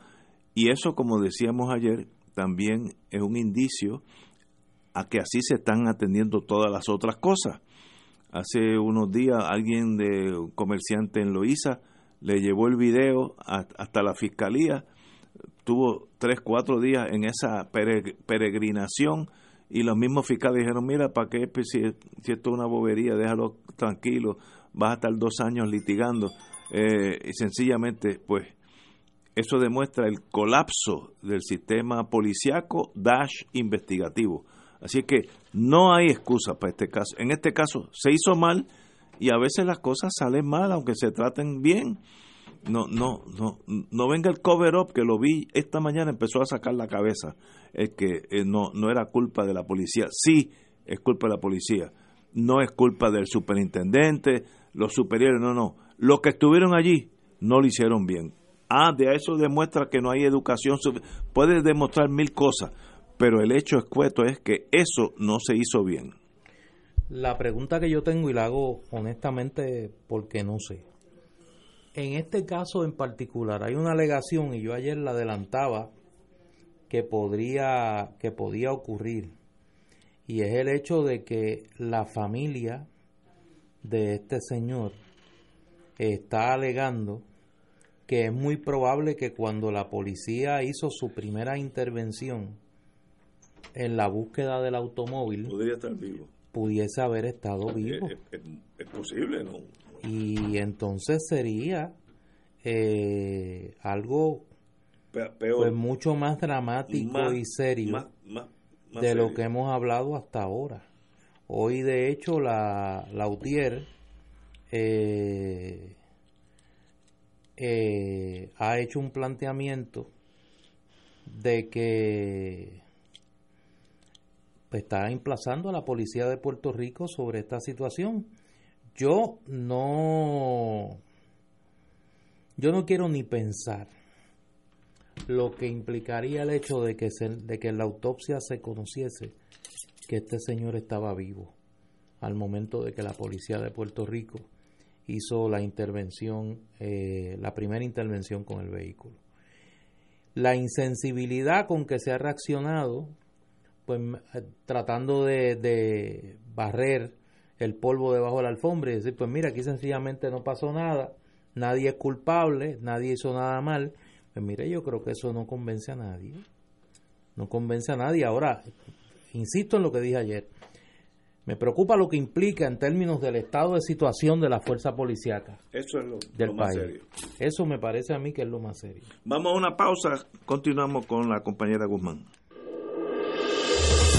A: y eso, como decíamos ayer, también es un indicio a que así se están atendiendo todas las otras cosas. Hace unos días alguien de un comerciante en Loíza le llevó el video hasta la fiscalía, tuvo tres, cuatro días en esa peregrinación y los mismos fiscales dijeron, mira, ¿para qué? Pues si, esto es una bobería, déjalo tranquilo, vas a estar dos años litigando. Eh, y sencillamente, pues, eso demuestra el colapso del sistema policiaco dash investigativo. Así que no hay excusa para este caso. En este caso se hizo mal y a veces las cosas salen mal aunque se traten bien. No, no, no, no venga el cover up que lo vi esta mañana empezó a sacar la cabeza es que eh, no, no era culpa de la policía. Sí, es culpa de la policía. No es culpa del superintendente, los superiores, no, no. Los que estuvieron allí no lo hicieron bien. Ah, de eso demuestra que no hay educación. Puede demostrar mil cosas, pero el hecho escueto es que eso no se hizo bien.
B: La pregunta que yo tengo y la hago honestamente porque no sé. En este caso en particular hay una alegación y yo ayer la adelantaba que podría que podía ocurrir y es el hecho de que la familia de este señor está alegando que es muy probable que cuando la policía hizo su primera intervención en la búsqueda del automóvil pudiese haber estado vivo.
A: Es, posible, ¿no?
B: Y entonces sería eh, algo pues mucho más dramático y serio de lo que hemos hablado hasta ahora. Hoy, de hecho, la, la UTIER eh, eh, ha hecho un planteamiento de que pues, está emplazando a la policía de Puerto Rico sobre esta situación. Yo no, yo no quiero ni pensar lo que implicaría el hecho de que, de que en la autopsia se conociese que este señor estaba vivo al momento de que la policía de Puerto Rico hizo la intervención, eh, la primera intervención con el vehículo. La insensibilidad con que se ha reaccionado, pues eh, tratando de, de barrer el polvo debajo de la alfombra y decir, pues mira, aquí sencillamente no pasó nada, nadie es culpable, nadie hizo nada mal, pues mire, yo creo que eso no convence a nadie. No convence a nadie. Ahora, insisto en lo que dije ayer. Me preocupa lo que implica en términos del estado de situación de la fuerza policiaca
A: Eso es lo,
B: del
A: más
B: país.
A: serio.
B: Eso me parece a mí que es lo más serio.
A: Vamos a una pausa, continuamos con la compañera Guzmán.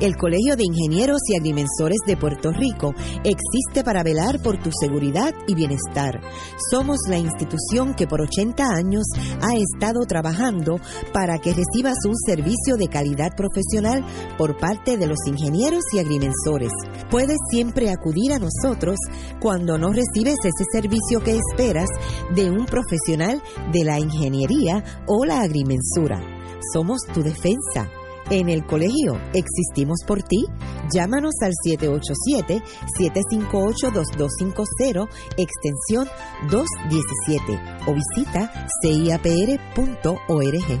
F: El Colegio de Ingenieros y Agrimensores de Puerto Rico existe para velar por tu seguridad y bienestar. Somos la institución que por 80 años ha estado trabajando para que recibas un servicio de calidad profesional por parte de los ingenieros y agrimensores. Puedes siempre acudir a nosotros cuando no recibes ese servicio que esperas de un profesional de la ingeniería o la agrimensura. Somos tu defensa. En el colegio existimos por ti. Llámanos al 787-758-2250, extensión 217 o visita ciapr.org.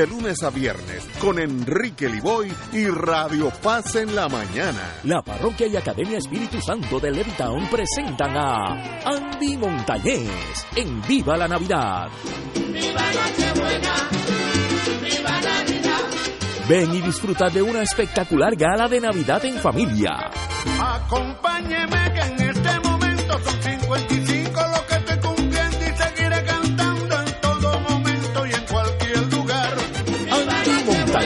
C: lunes a viernes con Enrique Liboy y Radio Paz en la mañana.
D: La Parroquia y Academia Espíritu Santo de Levitown presentan a Andy Montañez en Viva la Navidad.
L: ¡Viva Nochebuena! ¡Viva Navidad!
D: Ven y disfruta de una espectacular gala de Navidad en familia.
M: Acompáñeme que en este momento son 55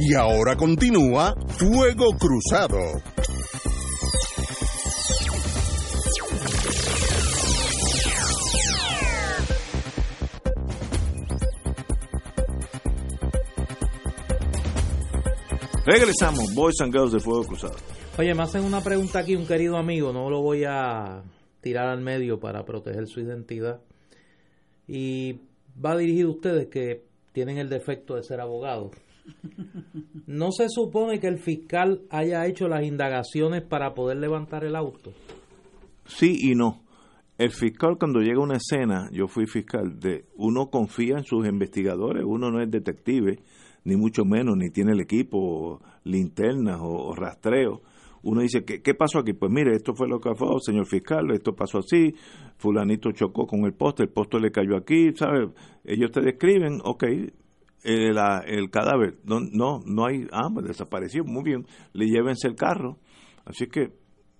C: Y ahora continúa Fuego Cruzado.
A: Regresamos, Boys and Girls de Fuego Cruzado.
B: Oye, me hacen una pregunta aquí un querido amigo, no lo voy a tirar al medio para proteger su identidad. Y va dirigido a ustedes que tienen el defecto de ser abogados. ¿No se supone que el fiscal haya hecho las indagaciones para poder levantar el auto?
A: Sí y no. El fiscal cuando llega a una escena, yo fui fiscal, de uno confía en sus investigadores, uno no es detective, ni mucho menos, ni tiene el equipo, linternas o, rastreo. Uno dice, ¿qué, ¿qué pasó aquí? Pues mire, esto fue lo que fue, señor fiscal, esto pasó así, fulanito chocó con el poste, el poste le cayó aquí, ¿sabe? Ellos te describen, ok, el, la- el cadáver, no, no, no hay, ah, pues desapareció, muy bien, le llévense el carro. Así que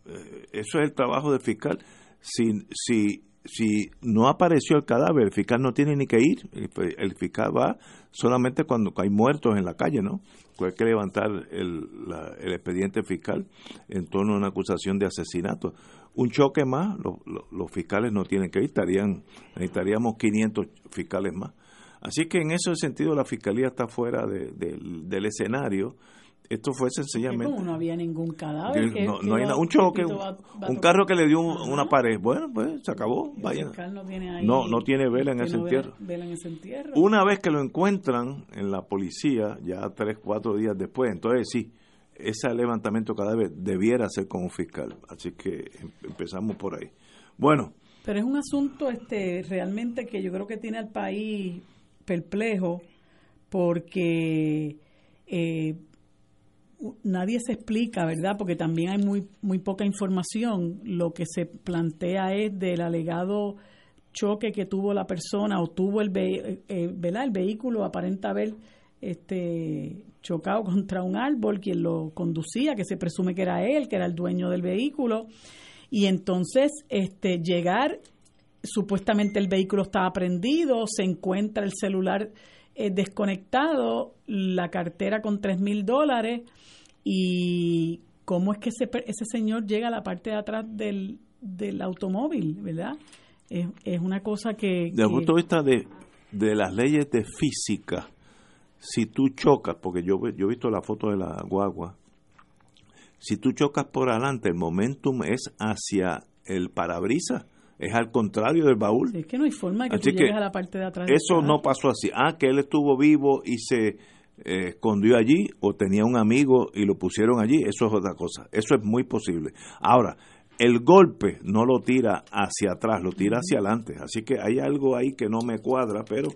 A: eh, eso es el trabajo del fiscal. Si, si, si no apareció el cadáver, el fiscal no tiene ni que ir. El, fiscal va solamente cuando hay muertos en la calle, ¿no? Pues hay que levantar el, la- el expediente fiscal en torno a una acusación de asesinato. Un choque más, lo- los fiscales no tienen que ir, estarían, necesitaríamos 500 fiscales más. Así que en ese sentido la fiscalía está fuera de- del- del escenario. Esto fue sencillamente
I: Como no había ningún cadáver. que-
A: no,
I: que
A: no hay
I: va-
A: nada. un choque, un,
I: va- va a
A: un
I: tocar.
A: carro que le dio un- una pared. Bueno, pues se acabó.
I: El
A: Vaya.
I: no tiene ahí-
A: No, no tiene vela en ese
I: vela-
A: entierro.
I: vela en ese entierro.
A: Una vez que lo encuentran en la policía, ya tres, cuatro días después, entonces sí, ese levantamiento cada vez debiera ser con un fiscal. Así que em- empezamos por ahí. Bueno,
I: Pero es un asunto este realmente que yo creo que tiene al país perplejo porque eh, nadie se explica, ¿verdad? Porque también hay muy muy poca información. Lo que se plantea es del alegado choque que tuvo la persona o tuvo el, ve- eh, ¿verdad? el vehículo aparenta haber este chocado contra un árbol quien lo conducía que se presume que era él que era el dueño del vehículo y entonces este llegar supuestamente el vehículo estaba prendido se encuentra el celular eh, desconectado la cartera con tres mil dólares y cómo es que ese, ese señor llega a la parte de atrás del, del automóvil verdad es, es una cosa que,
A: desde el punto de vista de, de las leyes de física, si tú chocas, porque yo, yo he visto la foto de la guagua, si tú chocas por adelante, el momentum es hacia el parabrisas, es al contrario del baúl.
I: es que no hay forma de que
A: Así
I: tú
A: que
I: llegues a la parte de atrás
A: Eso no pasó así. Ah, que él estuvo vivo y se eh, escondió allí o tenía un amigo y lo pusieron allí, eso es otra cosa. Eso es muy posible. Ahora, el golpe no lo tira hacia atrás, lo tira hacia adelante. Así que hay algo ahí que no me cuadra, pero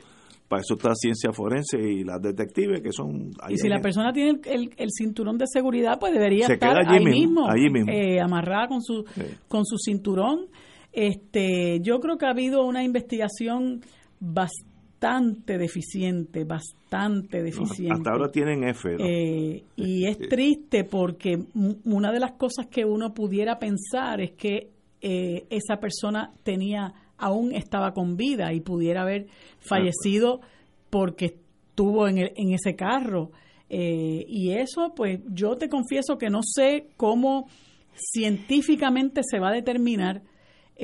A: para eso está ciencia forense y las detectives que son... ahí
I: y si la persona tiene el, el- el cinturón de seguridad, pues debería
A: Se
I: estar
A: allí
I: ahí
A: mismo,
I: mismo,
A: allí mismo.
I: eh, amarrada con su,
A: Sí.
I: con su cinturón. Este, yo creo que ha habido una investigación bastante deficiente, bastante deficiente.
A: Hasta ahora tienen F. ¿no?
I: Eh, y es triste porque una de las cosas que uno pudiera pensar es que eh, esa persona tenía, aún estaba con vida y pudiera haber fallecido porque estuvo en, el- en ese carro. Eh, y eso, pues yo te confieso que no sé cómo científicamente se va a determinar,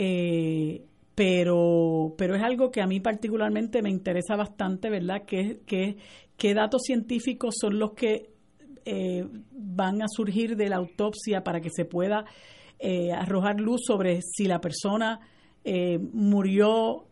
I: eh, pero, pero es algo que a mí particularmente me interesa bastante, ¿verdad? ¿Qué, qué, qué datos científicos son los que eh, van a surgir de la autopsia para que se pueda eh, arrojar luz sobre si la persona eh, murió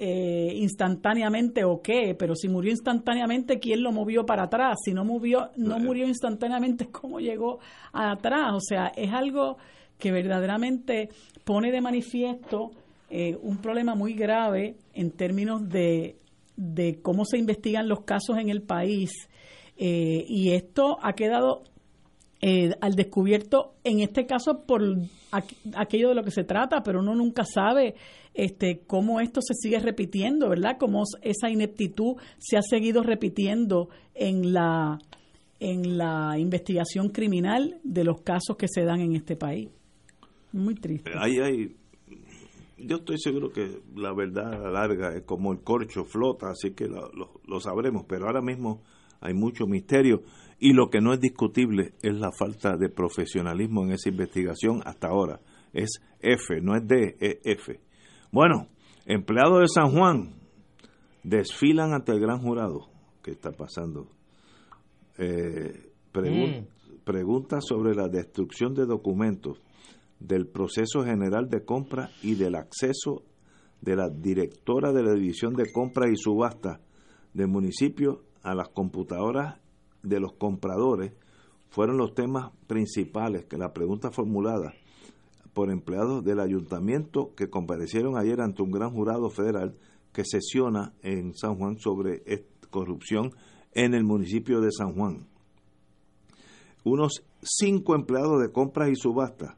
I: eh, instantáneamente o qué, pero si murió instantáneamente, ¿quién lo movió para atrás? Si no murió, no murió instantáneamente, ¿cómo llegó atrás? O sea, es algo que verdaderamente pone de manifiesto eh, un problema muy grave en términos de, de cómo se investigan los casos en el país. Eh, y esto ha quedado eh, al descubierto, en este caso, por aqu- aquello de lo que se trata, pero uno nunca sabe este, cómo esto se sigue repitiendo, ¿verdad? Cómo esa ineptitud se ha seguido repitiendo en la, en la investigación criminal de los casos que se dan en este país. Muy triste.
A: Ahí hay, yo estoy seguro que la verdad a la larga es como el corcho flota, así que lo, lo- lo sabremos, pero ahora mismo hay mucho misterio y lo que no es discutible es la falta de profesionalismo en esa investigación hasta ahora. Es F, no es D, es F. Bueno, empleados de San Juan desfilan ante el gran jurado. ¿Qué está pasando? Eh, pregun- Pregunta sobre la destrucción de documentos del proceso general de compra y del acceso de la directora de la División de Compras y Subasta del municipio a las computadoras de los compradores fueron los temas principales que la pregunta formulada por empleados del ayuntamiento que comparecieron ayer ante un gran jurado federal que sesiona en San Juan sobre corrupción en el municipio de San Juan. Unos cinco empleados de compras y subasta,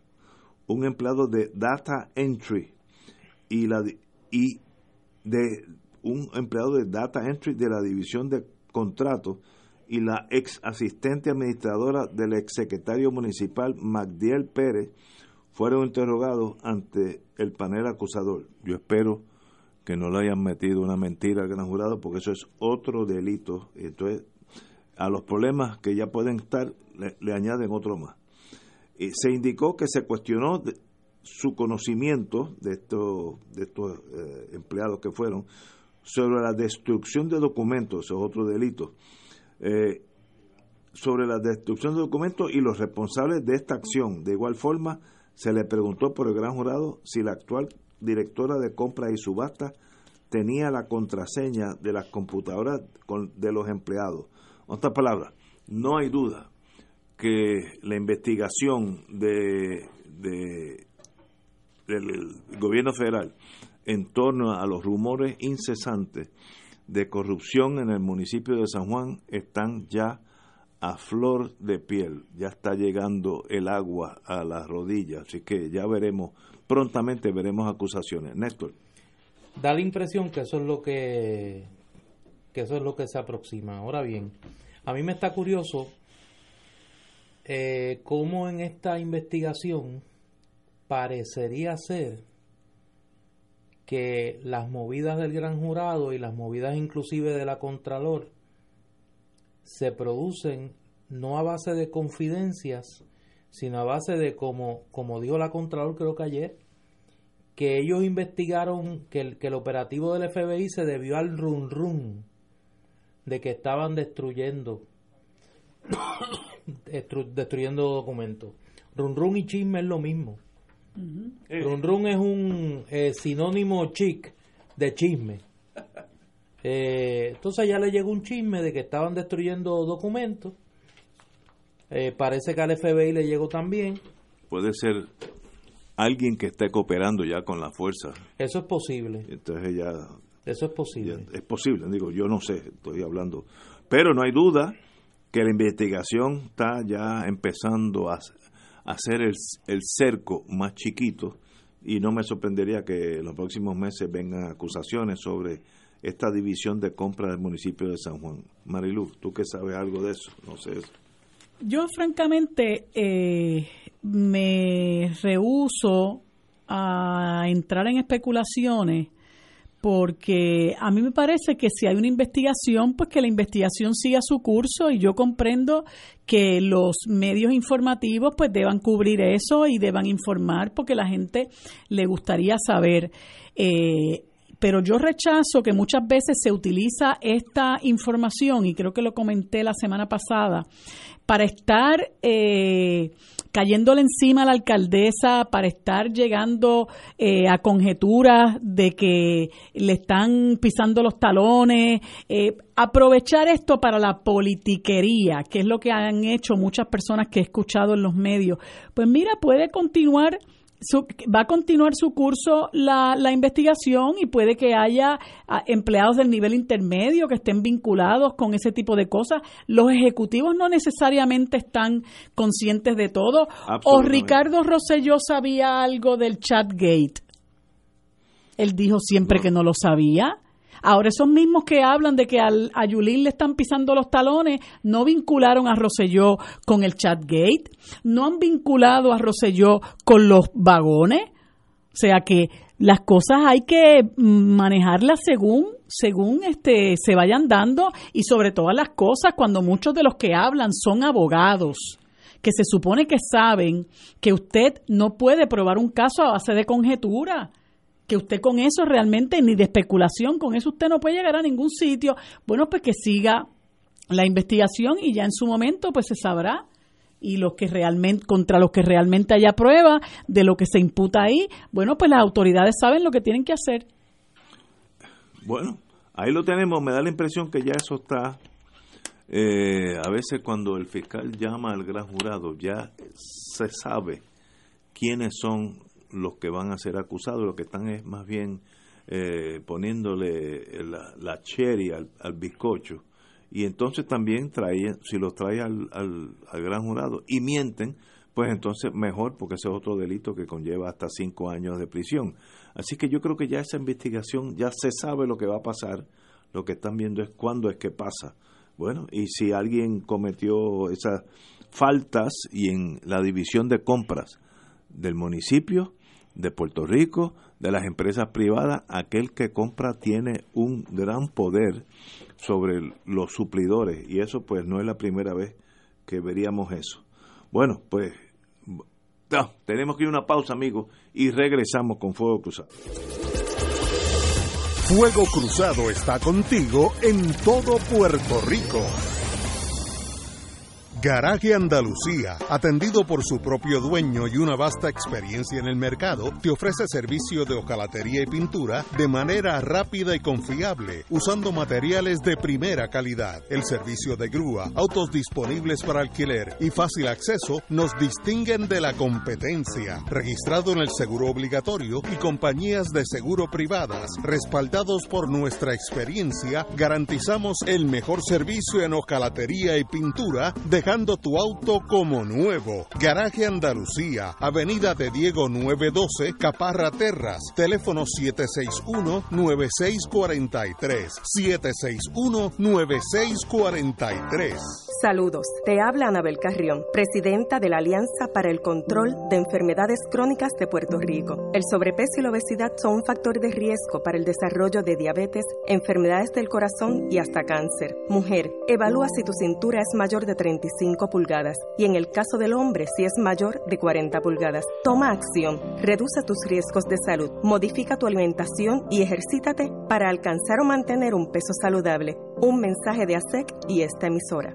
A: un empleado de data entry y la y de un empleado de data entry de la división de contratos y la ex asistente administradora del ex secretario municipal Magdiel Pérez fueron interrogados ante el panel acusador. Yo espero que no le hayan metido una mentira al gran jurado porque eso es otro delito. Entonces, a los problemas que ya pueden estar, le, le añaden otro más. Y se indicó que se cuestionó su conocimiento de estos, de estos eh, empleados que fueron sobre la destrucción de documentos, eso es otro delito, eh, sobre la destrucción de documentos y los responsables de esta acción. De igual forma, se le preguntó por el gran jurado si la actual directora de compras y subasta tenía la contraseña de las computadoras de los empleados. En otras palabras, no hay duda que la investigación de, de- del gobierno federal en torno a los rumores incesantes de corrupción en el municipio de San Juan están ya a flor de piel, ya está llegando el agua a las rodillas, así que ya veremos, prontamente veremos acusaciones. Néstor.
B: da la impresión que eso es lo que que eso es lo que se aproxima. Ahora bien, a mí me está curioso eh, cómo en esta investigación parecería ser que las movidas del gran jurado y las movidas inclusive de la Contralor se producen no a base de confidencias, sino a base de como, como dijo la Contralor creo que ayer, que ellos investigaron que el, que el operativo del FBI se debió al run run de que estaban destruyendo destru- destruyendo documentos. Run run y chisme es lo mismo. Run run es un eh, sinónimo chic de chisme. Eh, entonces ya le llegó un chisme de que estaban destruyendo documentos. Eh, parece que al FBI le llegó también.
A: Puede ser alguien que esté cooperando ya con la fuerza.
B: Eso es posible.
A: Entonces ya
B: Eso es posible.
A: es posible, digo, yo no sé, estoy hablando. Pero no hay duda que la investigación está ya empezando a, a hacer el, cerco más chiquito y no me sorprendería que en los próximos meses vengan acusaciones sobre esta división de compra del municipio de San Juan. Marilu, tú que sabes algo de eso, no sé.
I: Yo francamente eh, me rehuso a entrar en especulaciones porque a mí me parece que si hay una investigación, pues que la investigación siga su curso y yo comprendo que los medios informativos pues deban cubrir eso y deban informar porque la gente le gustaría saber. Eh, pero yo rechazo que muchas veces se utiliza esta información, y creo que lo comenté la semana pasada, para estar eh, cayéndole encima a la alcaldesa, para estar llegando eh, a conjeturas de que le están pisando los talones, eh, aprovechar esto para la politiquería, que es lo que han hecho muchas personas que he escuchado en los medios. Pues mira, puede continuar va a continuar su curso la, la, investigación y puede que haya ah, empleados del nivel intermedio que estén vinculados con ese tipo de cosas. Los ejecutivos no necesariamente están conscientes de todo. O Ricardo Rosselló sabía algo del chatgate. Él dijo siempre que no lo sabía. Ahora, esos mismos que hablan de que al, a Yulín le están pisando los talones, no vincularon a Roselló con el Chatgate, no han vinculado a Roselló con los vagones. O sea que las cosas hay que manejarlas según según este se vayan dando y sobre todas las cosas cuando muchos de los que hablan son abogados que se supone que saben que usted no puede probar un caso a base de conjetura que usted con eso realmente ni de especulación, con eso usted no puede llegar a ningún sitio. Bueno, pues que siga la investigación y ya en su momento pues se sabrá y los que realmente contra los que realmente haya prueba de lo que se imputa ahí, bueno, pues las autoridades saben lo que tienen que hacer.
A: Bueno, ahí lo tenemos, me da la impresión que ya eso está eh, a veces cuando el fiscal llama al gran jurado ya se sabe quiénes son los que van a ser acusados, lo que están es más bien eh, poniéndole la, la cherry al, bizcocho. Y entonces también trae, si los trae al, al, gran jurado y mienten, pues entonces mejor, porque ese es otro delito que conlleva hasta cinco años de prisión. Así que yo creo que ya esa investigación, ya se sabe lo que va a pasar, lo que están viendo es cuándo es que pasa. Bueno, y si alguien cometió esas faltas y en la división de compras del municipio, de Puerto Rico, de las empresas privadas, aquel que compra tiene un gran poder sobre los suplidores y eso pues no es la primera vez que veríamos eso. Bueno, pues tenemos que ir a una pausa amigos y regresamos con Fuego Cruzado.
C: Fuego Cruzado está contigo en todo Puerto Rico. Garaje Andalucía, atendido por su propio dueño y una vasta experiencia en el mercado, te ofrece servicio de hojalatería y pintura de manera rápida y confiable, usando materiales de primera calidad. El servicio de grúa, autos disponibles para alquiler y fácil acceso nos distinguen de la competencia. Registrado en el seguro obligatorio y compañías de seguro privadas, respaldados por nuestra experiencia, garantizamos el mejor servicio en hojalatería y pintura, dejando tu auto como nuevo. Garaje Andalucía, Avenida de Diego 912, Caparra Terras, teléfono 761-9643. 761-9643.
N: Saludos, te habla Anabel Carrión, presidenta de la Alianza para el Control de Enfermedades Crónicas de Puerto Rico. El sobrepeso y la obesidad son un factor de riesgo para el desarrollo de diabetes, enfermedades del corazón y hasta cáncer. Mujer, evalúa si tu cintura es mayor de 35 pulgadas y en el caso del hombre si es mayor de 40 pulgadas. Toma acción, reduce tus riesgos de salud, modifica tu alimentación y ejercítate para alcanzar o mantener un peso saludable. Un mensaje de ASEC y esta emisora.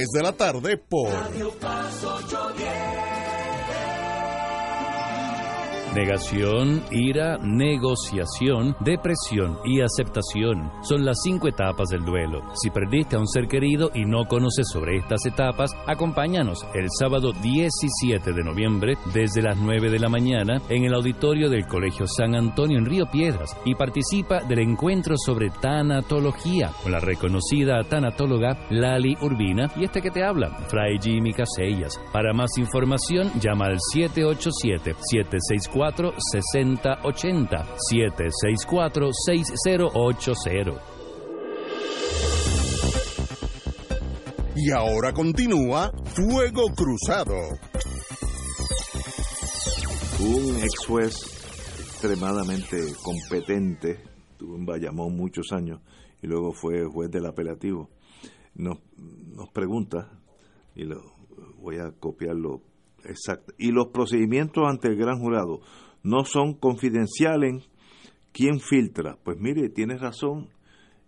C: de la tarde por
L: Radio Paz 810.
O: Negación, ira, negociación, depresión y aceptación son las cinco etapas del duelo. Si perdiste a un ser querido y no conoces sobre estas etapas, acompáñanos el sábado 17 de noviembre desde las 9 de la mañana en el auditorio del Colegio San Antonio en Río Piedras y participa del encuentro sobre tanatología con la reconocida tanatóloga Lali Urbina y este que te habla, Fray Jimmy Casellas. Para más información, llama al 787 764 6080 764 6080.
C: Y ahora continúa Fuego Cruzado.
A: Un ex juez extremadamente competente, tuvo en Bayamón muchos años y luego fue juez del apelativo, nos, nos pregunta, y lo voy a copiarlo Exacto. Y los procedimientos ante el gran jurado no son confidenciales. ¿Quién filtra? Pues mire, tiene razón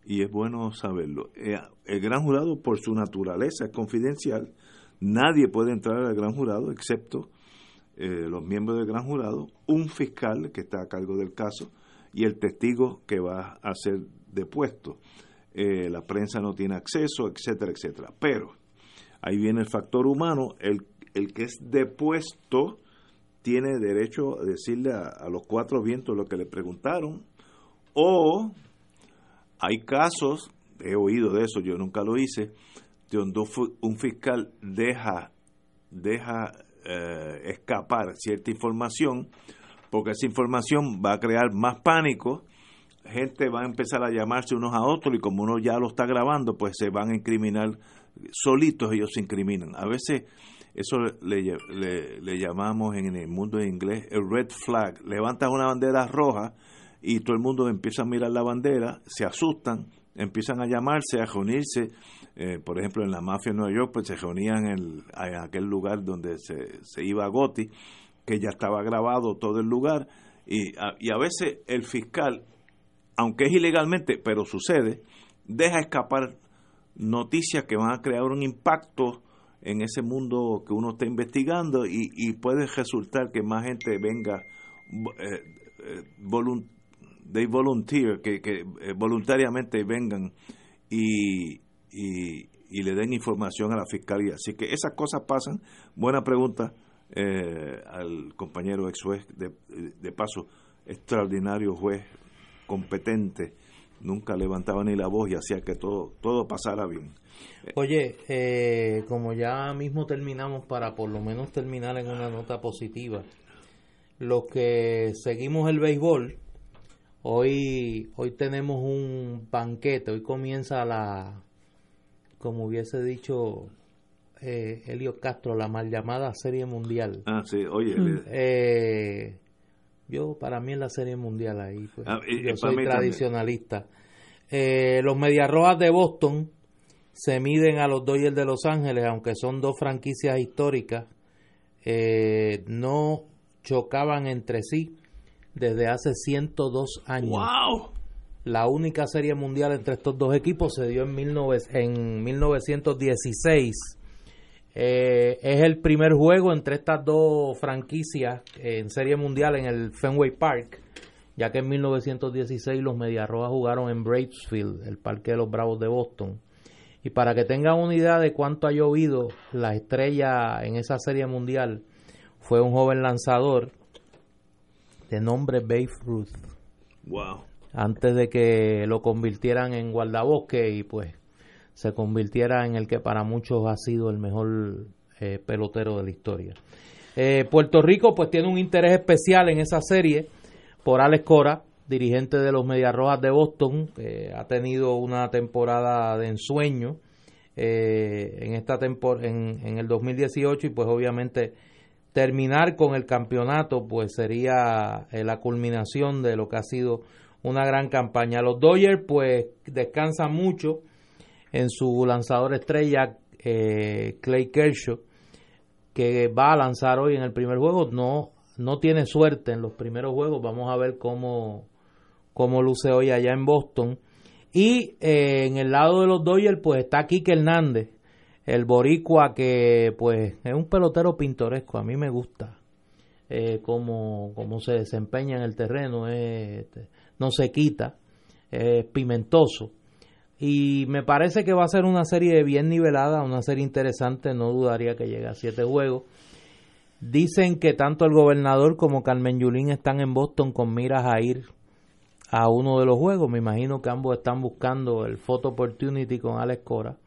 A: y es bueno saberlo. Eh, el gran jurado, por su naturaleza, es confidencial. Nadie puede entrar al gran jurado excepto eh, los miembros del gran jurado, un fiscal que está a cargo del caso y el testigo que va a ser depuesto. Eh, la prensa no tiene acceso, etcétera, etcétera. Pero ahí viene el factor humano, el el que es depuesto tiene derecho a decirle a, los cuatro vientos lo que le preguntaron. O hay casos, he oído de eso, yo nunca lo hice, donde un fiscal deja, deja eh, escapar cierta información, porque esa información va a crear más pánico, gente va a empezar a llamarse unos a otros y como uno ya lo está grabando, pues se van a incriminar solitos, ellos se incriminan. A veces eso le, le, llamamos en el mundo inglés el red flag. Levantan una bandera roja y todo el mundo empieza a mirar la bandera, se asustan, empiezan a llamarse, a reunirse. Eh, por ejemplo, en la mafia de Nueva York, pues se reunían en, aquel lugar donde se, se, iba Gotti, que ya estaba grabado todo el lugar. Y a, y a veces el fiscal, aunque es ilegalmente, pero sucede, deja escapar noticias que van a crear un impacto en ese mundo que uno está investigando y, puede resultar que más gente venga eh, eh de volunteer, que, que eh, voluntariamente vengan y, y, le den información a la fiscalía. Así que esas cosas pasan. Buena pregunta eh, al compañero ex juez, de, de paso, extraordinario juez, competente, nunca levantaba ni la voz y hacía que todo, todo pasara bien.
B: Oye, eh, como ya mismo terminamos para por lo menos terminar en una nota positiva, los que seguimos el béisbol, hoy, hoy tenemos un banquete, hoy comienza la, como hubiese dicho eh, Elio Castro, la mal llamada Serie Mundial.
A: Ah, sí, oye.
B: Eh, yo, para mí es la Serie Mundial ahí, pues, ah, yo soy tradicionalista. Eh, los Mediarrojas de Boston se miden a los Dodgers de Los Ángeles, aunque son dos franquicias históricas, eh, no chocaban entre sí desde hace 102 años.
A: ¡Wow!
B: La única serie mundial entre estos dos equipos se dio en, en 1916. Eh, es el primer juego entre estas dos franquicias en serie mundial en el Fenway Park, ya que en 1916 los Mediarrojas jugaron en Bravesfield, el parque de los Bravos de Boston. Y para que tengan una idea de cuánto ha llovido, la estrella en esa serie mundial fue un joven lanzador de nombre Babe Ruth.
A: Wow.
B: Antes de que lo convirtieran en guardabosque y pues se convirtiera en el que para muchos ha sido el mejor eh, pelotero de la historia. Eh, Puerto Rico pues tiene un interés especial en esa serie por Alex Cora, dirigente de los Medias Rojas de Boston, que ha tenido una temporada de ensueño eh, en esta en, en, el 2018 y pues obviamente terminar con el campeonato pues sería eh, la culminación de lo que ha sido una gran campaña. Los Dodgers pues descansan mucho en su lanzador estrella eh, Clay Kershaw que va a lanzar hoy en el primer juego. No, no tiene suerte en los primeros juegos. Vamos a ver cómo, como luce hoy allá en Boston. Y eh, en el lado de los Dodgers, pues está Kike Hernández, el boricua que pues es un pelotero pintoresco, a mí me gusta. eh, cómo, cómo se desempeña en el terreno, es, este, no se quita, es pimentoso. Y me parece que va a ser una serie bien nivelada, una serie interesante, no dudaría que llegue a siete juegos. Dicen que tanto el gobernador como Carmen Yulín están en Boston con miras a ir a uno de los juegos. Me imagino que ambos están buscando el photo opportunity con Alex Cora.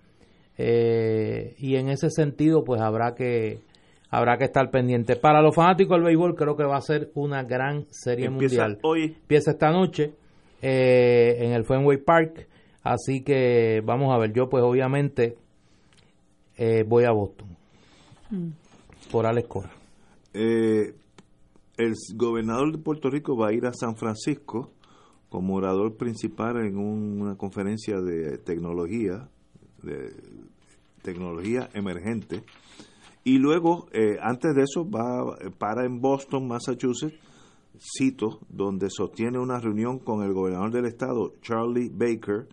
B: Eh, y en ese sentido, pues habrá que habrá que estar pendiente. Para los fanáticos del béisbol, creo que va a ser una gran serie
A: Empieza
B: mundial.
A: hoy.
B: Empieza esta noche eh, en el Fenway Park. Así que vamos a ver. Yo, pues obviamente, eh, voy a Boston por Alex Cora.
A: Eh, el gobernador de Puerto Rico va a ir a San Francisco como orador principal en un- una conferencia de tecnología, de tecnología emergente. Y luego, eh, antes de eso, va para en Boston, Massachusetts, cito, donde sostiene una reunión con el gobernador del estado, Charlie Baker,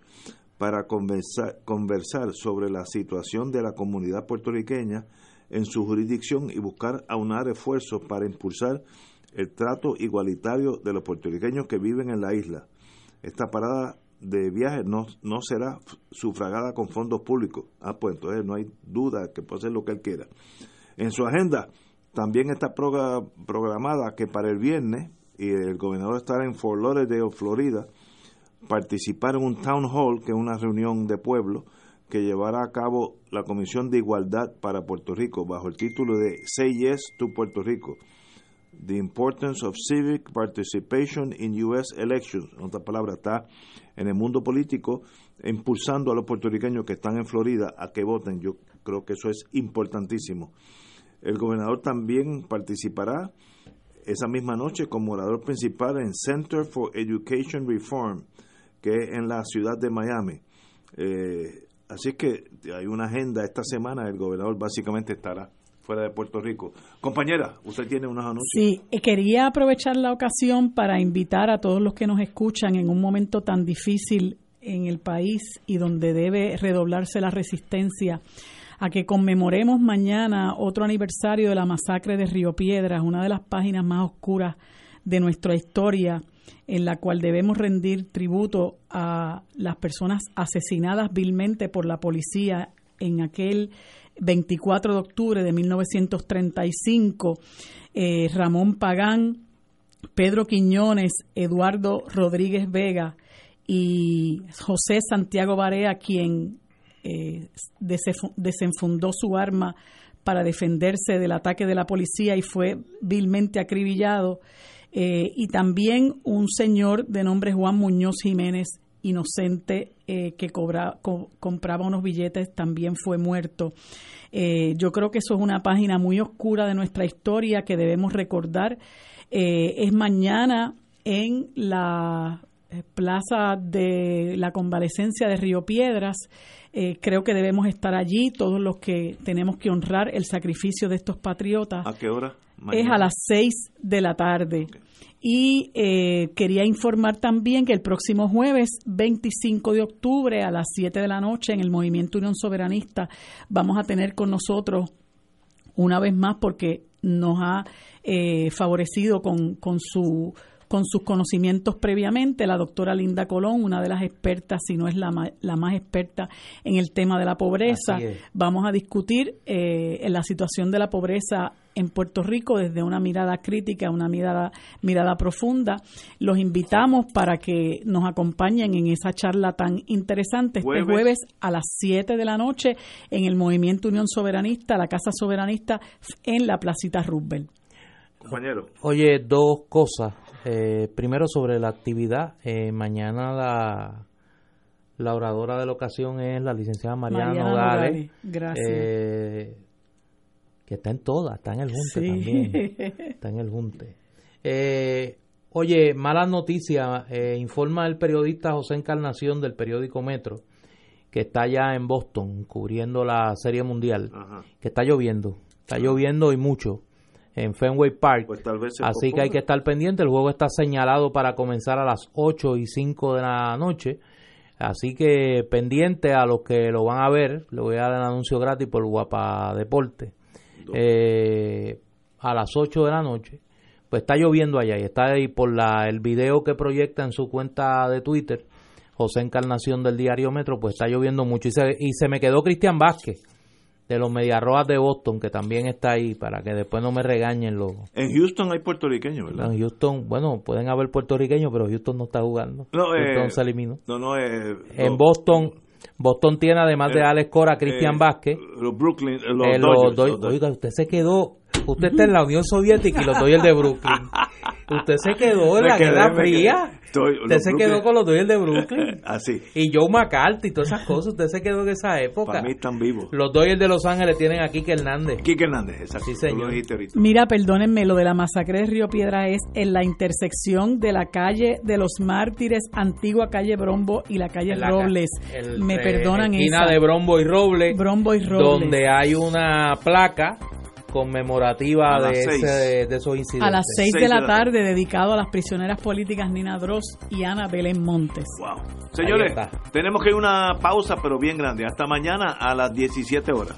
A: para conversar, sobre la situación de la comunidad puertorriqueña en su jurisdicción y buscar aunar esfuerzos para impulsar el trato igualitario de los puertorriqueños que viven en la isla. Esta parada de viaje no, no será sufragada con fondos públicos. Ah, pues entonces no hay duda que puede hacer lo que él quiera. En su agenda también está programada que para el viernes, y el gobernador estará en Fort Lauderdale, Florida, participar en un town hall, que es una reunión de pueblo, que llevará a cabo la Comisión de Igualdad para Puerto Rico, bajo el título de Say Yes to Puerto Rico. The Importance of Civic Participation in U.S. Elections. En otras palabras, está en el mundo político impulsando a los puertorriqueños que están en Florida a que voten. Yo creo que eso es importantísimo. El gobernador también participará esa misma noche como orador principal en Center for Education Reform, que es en la ciudad de Miami. Eh, así que hay una agenda esta semana, el gobernador básicamente estará fuera de Puerto Rico. Compañera, usted tiene unos anuncios.
I: Sí, eh, quería aprovechar la ocasión para invitar a todos los que nos escuchan en un momento tan difícil en el país y donde debe redoblarse la resistencia a que conmemoremos mañana otro aniversario de la masacre de Río Piedras, una de las páginas más oscuras de nuestra historia, en la cual debemos rendir tributo a las personas asesinadas vilmente por la policía en aquel 24 de octubre de 1935, eh, Ramón Pagán, Pedro Quiñones, Eduardo Rodríguez Vega y José Santiago Barea, quien eh, desenfu- desenfundó su arma para defenderse del ataque de la policía y fue vilmente acribillado. Eh, y también un señor de nombre Juan Muñoz Jiménez, inocente, eh, que cobra- co- compraba unos billetes, también fue muerto. Yo creo que eso es una página muy oscura de nuestra historia que debemos recordar. Es mañana en la plaza de la convalecencia de Río Piedras. Eh, creo que debemos estar allí, todos los que tenemos que honrar el sacrificio de estos patriotas.
A: ¿A qué hora?
I: Es a las 6 de la tarde. Y eh, quería informar también que el próximo jueves 25 de octubre a las 7 de la noche en el Movimiento Unión Soberanista vamos a tener con nosotros una vez más porque nos ha eh, favorecido con, con su con sus conocimientos previamente, la doctora Linda Colón, una de las expertas, si no es la, ma- la más experta en el tema de la pobreza. Vamos a discutir eh, en la situación de la pobreza en Puerto Rico desde una mirada crítica, una mirada, mirada profunda. Los invitamos para que nos acompañen en esa charla tan interesante este
A: Jueves.
I: jueves a las 7 de la noche en el Movimiento Unión Soberanista, la Casa Soberanista en la Placita Roosevelt.
A: Compañero.
B: Oye, dos cosas. Eh, primero sobre la actividad. Eh, mañana la, la oradora de la ocasión es la licenciada Mariana,
I: Mariana
B: Nogales.
I: Gracias.
B: eh, que está en todas, está en el Junte
I: Sí.
B: también. Está en el Junte. Eh, oye, mala noticia. eh, informa el periodista José Encarnación del periódico Metro que está allá en Boston cubriendo la Serie Mundial,
A: Ajá.
B: que está lloviendo. Está lloviendo y mucho en Fenway Park.
A: Pues tal vez
B: Así que hay que estar pendiente. El juego está señalado para comenzar a las 8 y 5 de la noche. Así que pendiente a los que lo van a ver. Le voy a dar el anuncio gratis por Guapa Deporte. Eh, a las 8 de la noche. pues está lloviendo allá y está ahí por la, el video que proyecta en su cuenta de Twitter, José Encarnación del Diario Metro, pues está lloviendo mucho. Y se, y se me quedó Cristian Vázquez, de los Mediarroas de Boston, que también está ahí, para que después no me regañen los...
A: En Houston hay puertorriqueños, ¿verdad?
B: En Houston, bueno, pueden haber puertorriqueños, pero Houston no está jugando.
A: No,
B: Houston
A: eh,
B: se eliminó.
A: No, no, eh,
B: En Boston, Boston tiene además de
A: Eh,
B: Alex Cora, Cristian
A: eh,
B: Vázquez.
A: Los Brooklyn, eh, los
B: Eh,
A: Dodgers.
B: Oiga, usted se quedó. Usted está en la Unión Soviética y los Dodgers de Brooklyn. Usted se quedó en
A: Me
B: la
A: quedé,
B: Guerra Fría.
A: quedé. Estoy-
B: Usted se
A: Brooklyn-
B: quedó con los Dodgers de Brooklyn.
A: Así.
B: Y Joe McCarthy y todas esas cosas. Usted se quedó en esa época.
A: Para mí están vivos.
B: Los Dodgers de Los Ángeles tienen a Kike Hernández.
A: Quique Hernández, exacto.
B: Sí,
A: lo
B: señor.
I: Mira, perdónenme, lo de la masacre de Río Piedra es en la intersección de la calle de los mártires, antigua calle Brombo y la calle
B: la
I: Robles.
B: el-
I: Me
B: eh,
I: perdonan
B: esquina
I: esa.
B: de Brombo y Robles.
I: Brombo y Robles.
B: Donde hay una placa conmemorativa de,
I: seis.
B: ese- de esos incidentes.
I: a las 6 de la tarde, dedicado a las prisioneras políticas Nina Dross y Ana Belén Montes.
A: Wow. Señores, tenemos que ir a una pausa, pero bien grande. Hasta mañana a las 17 horas.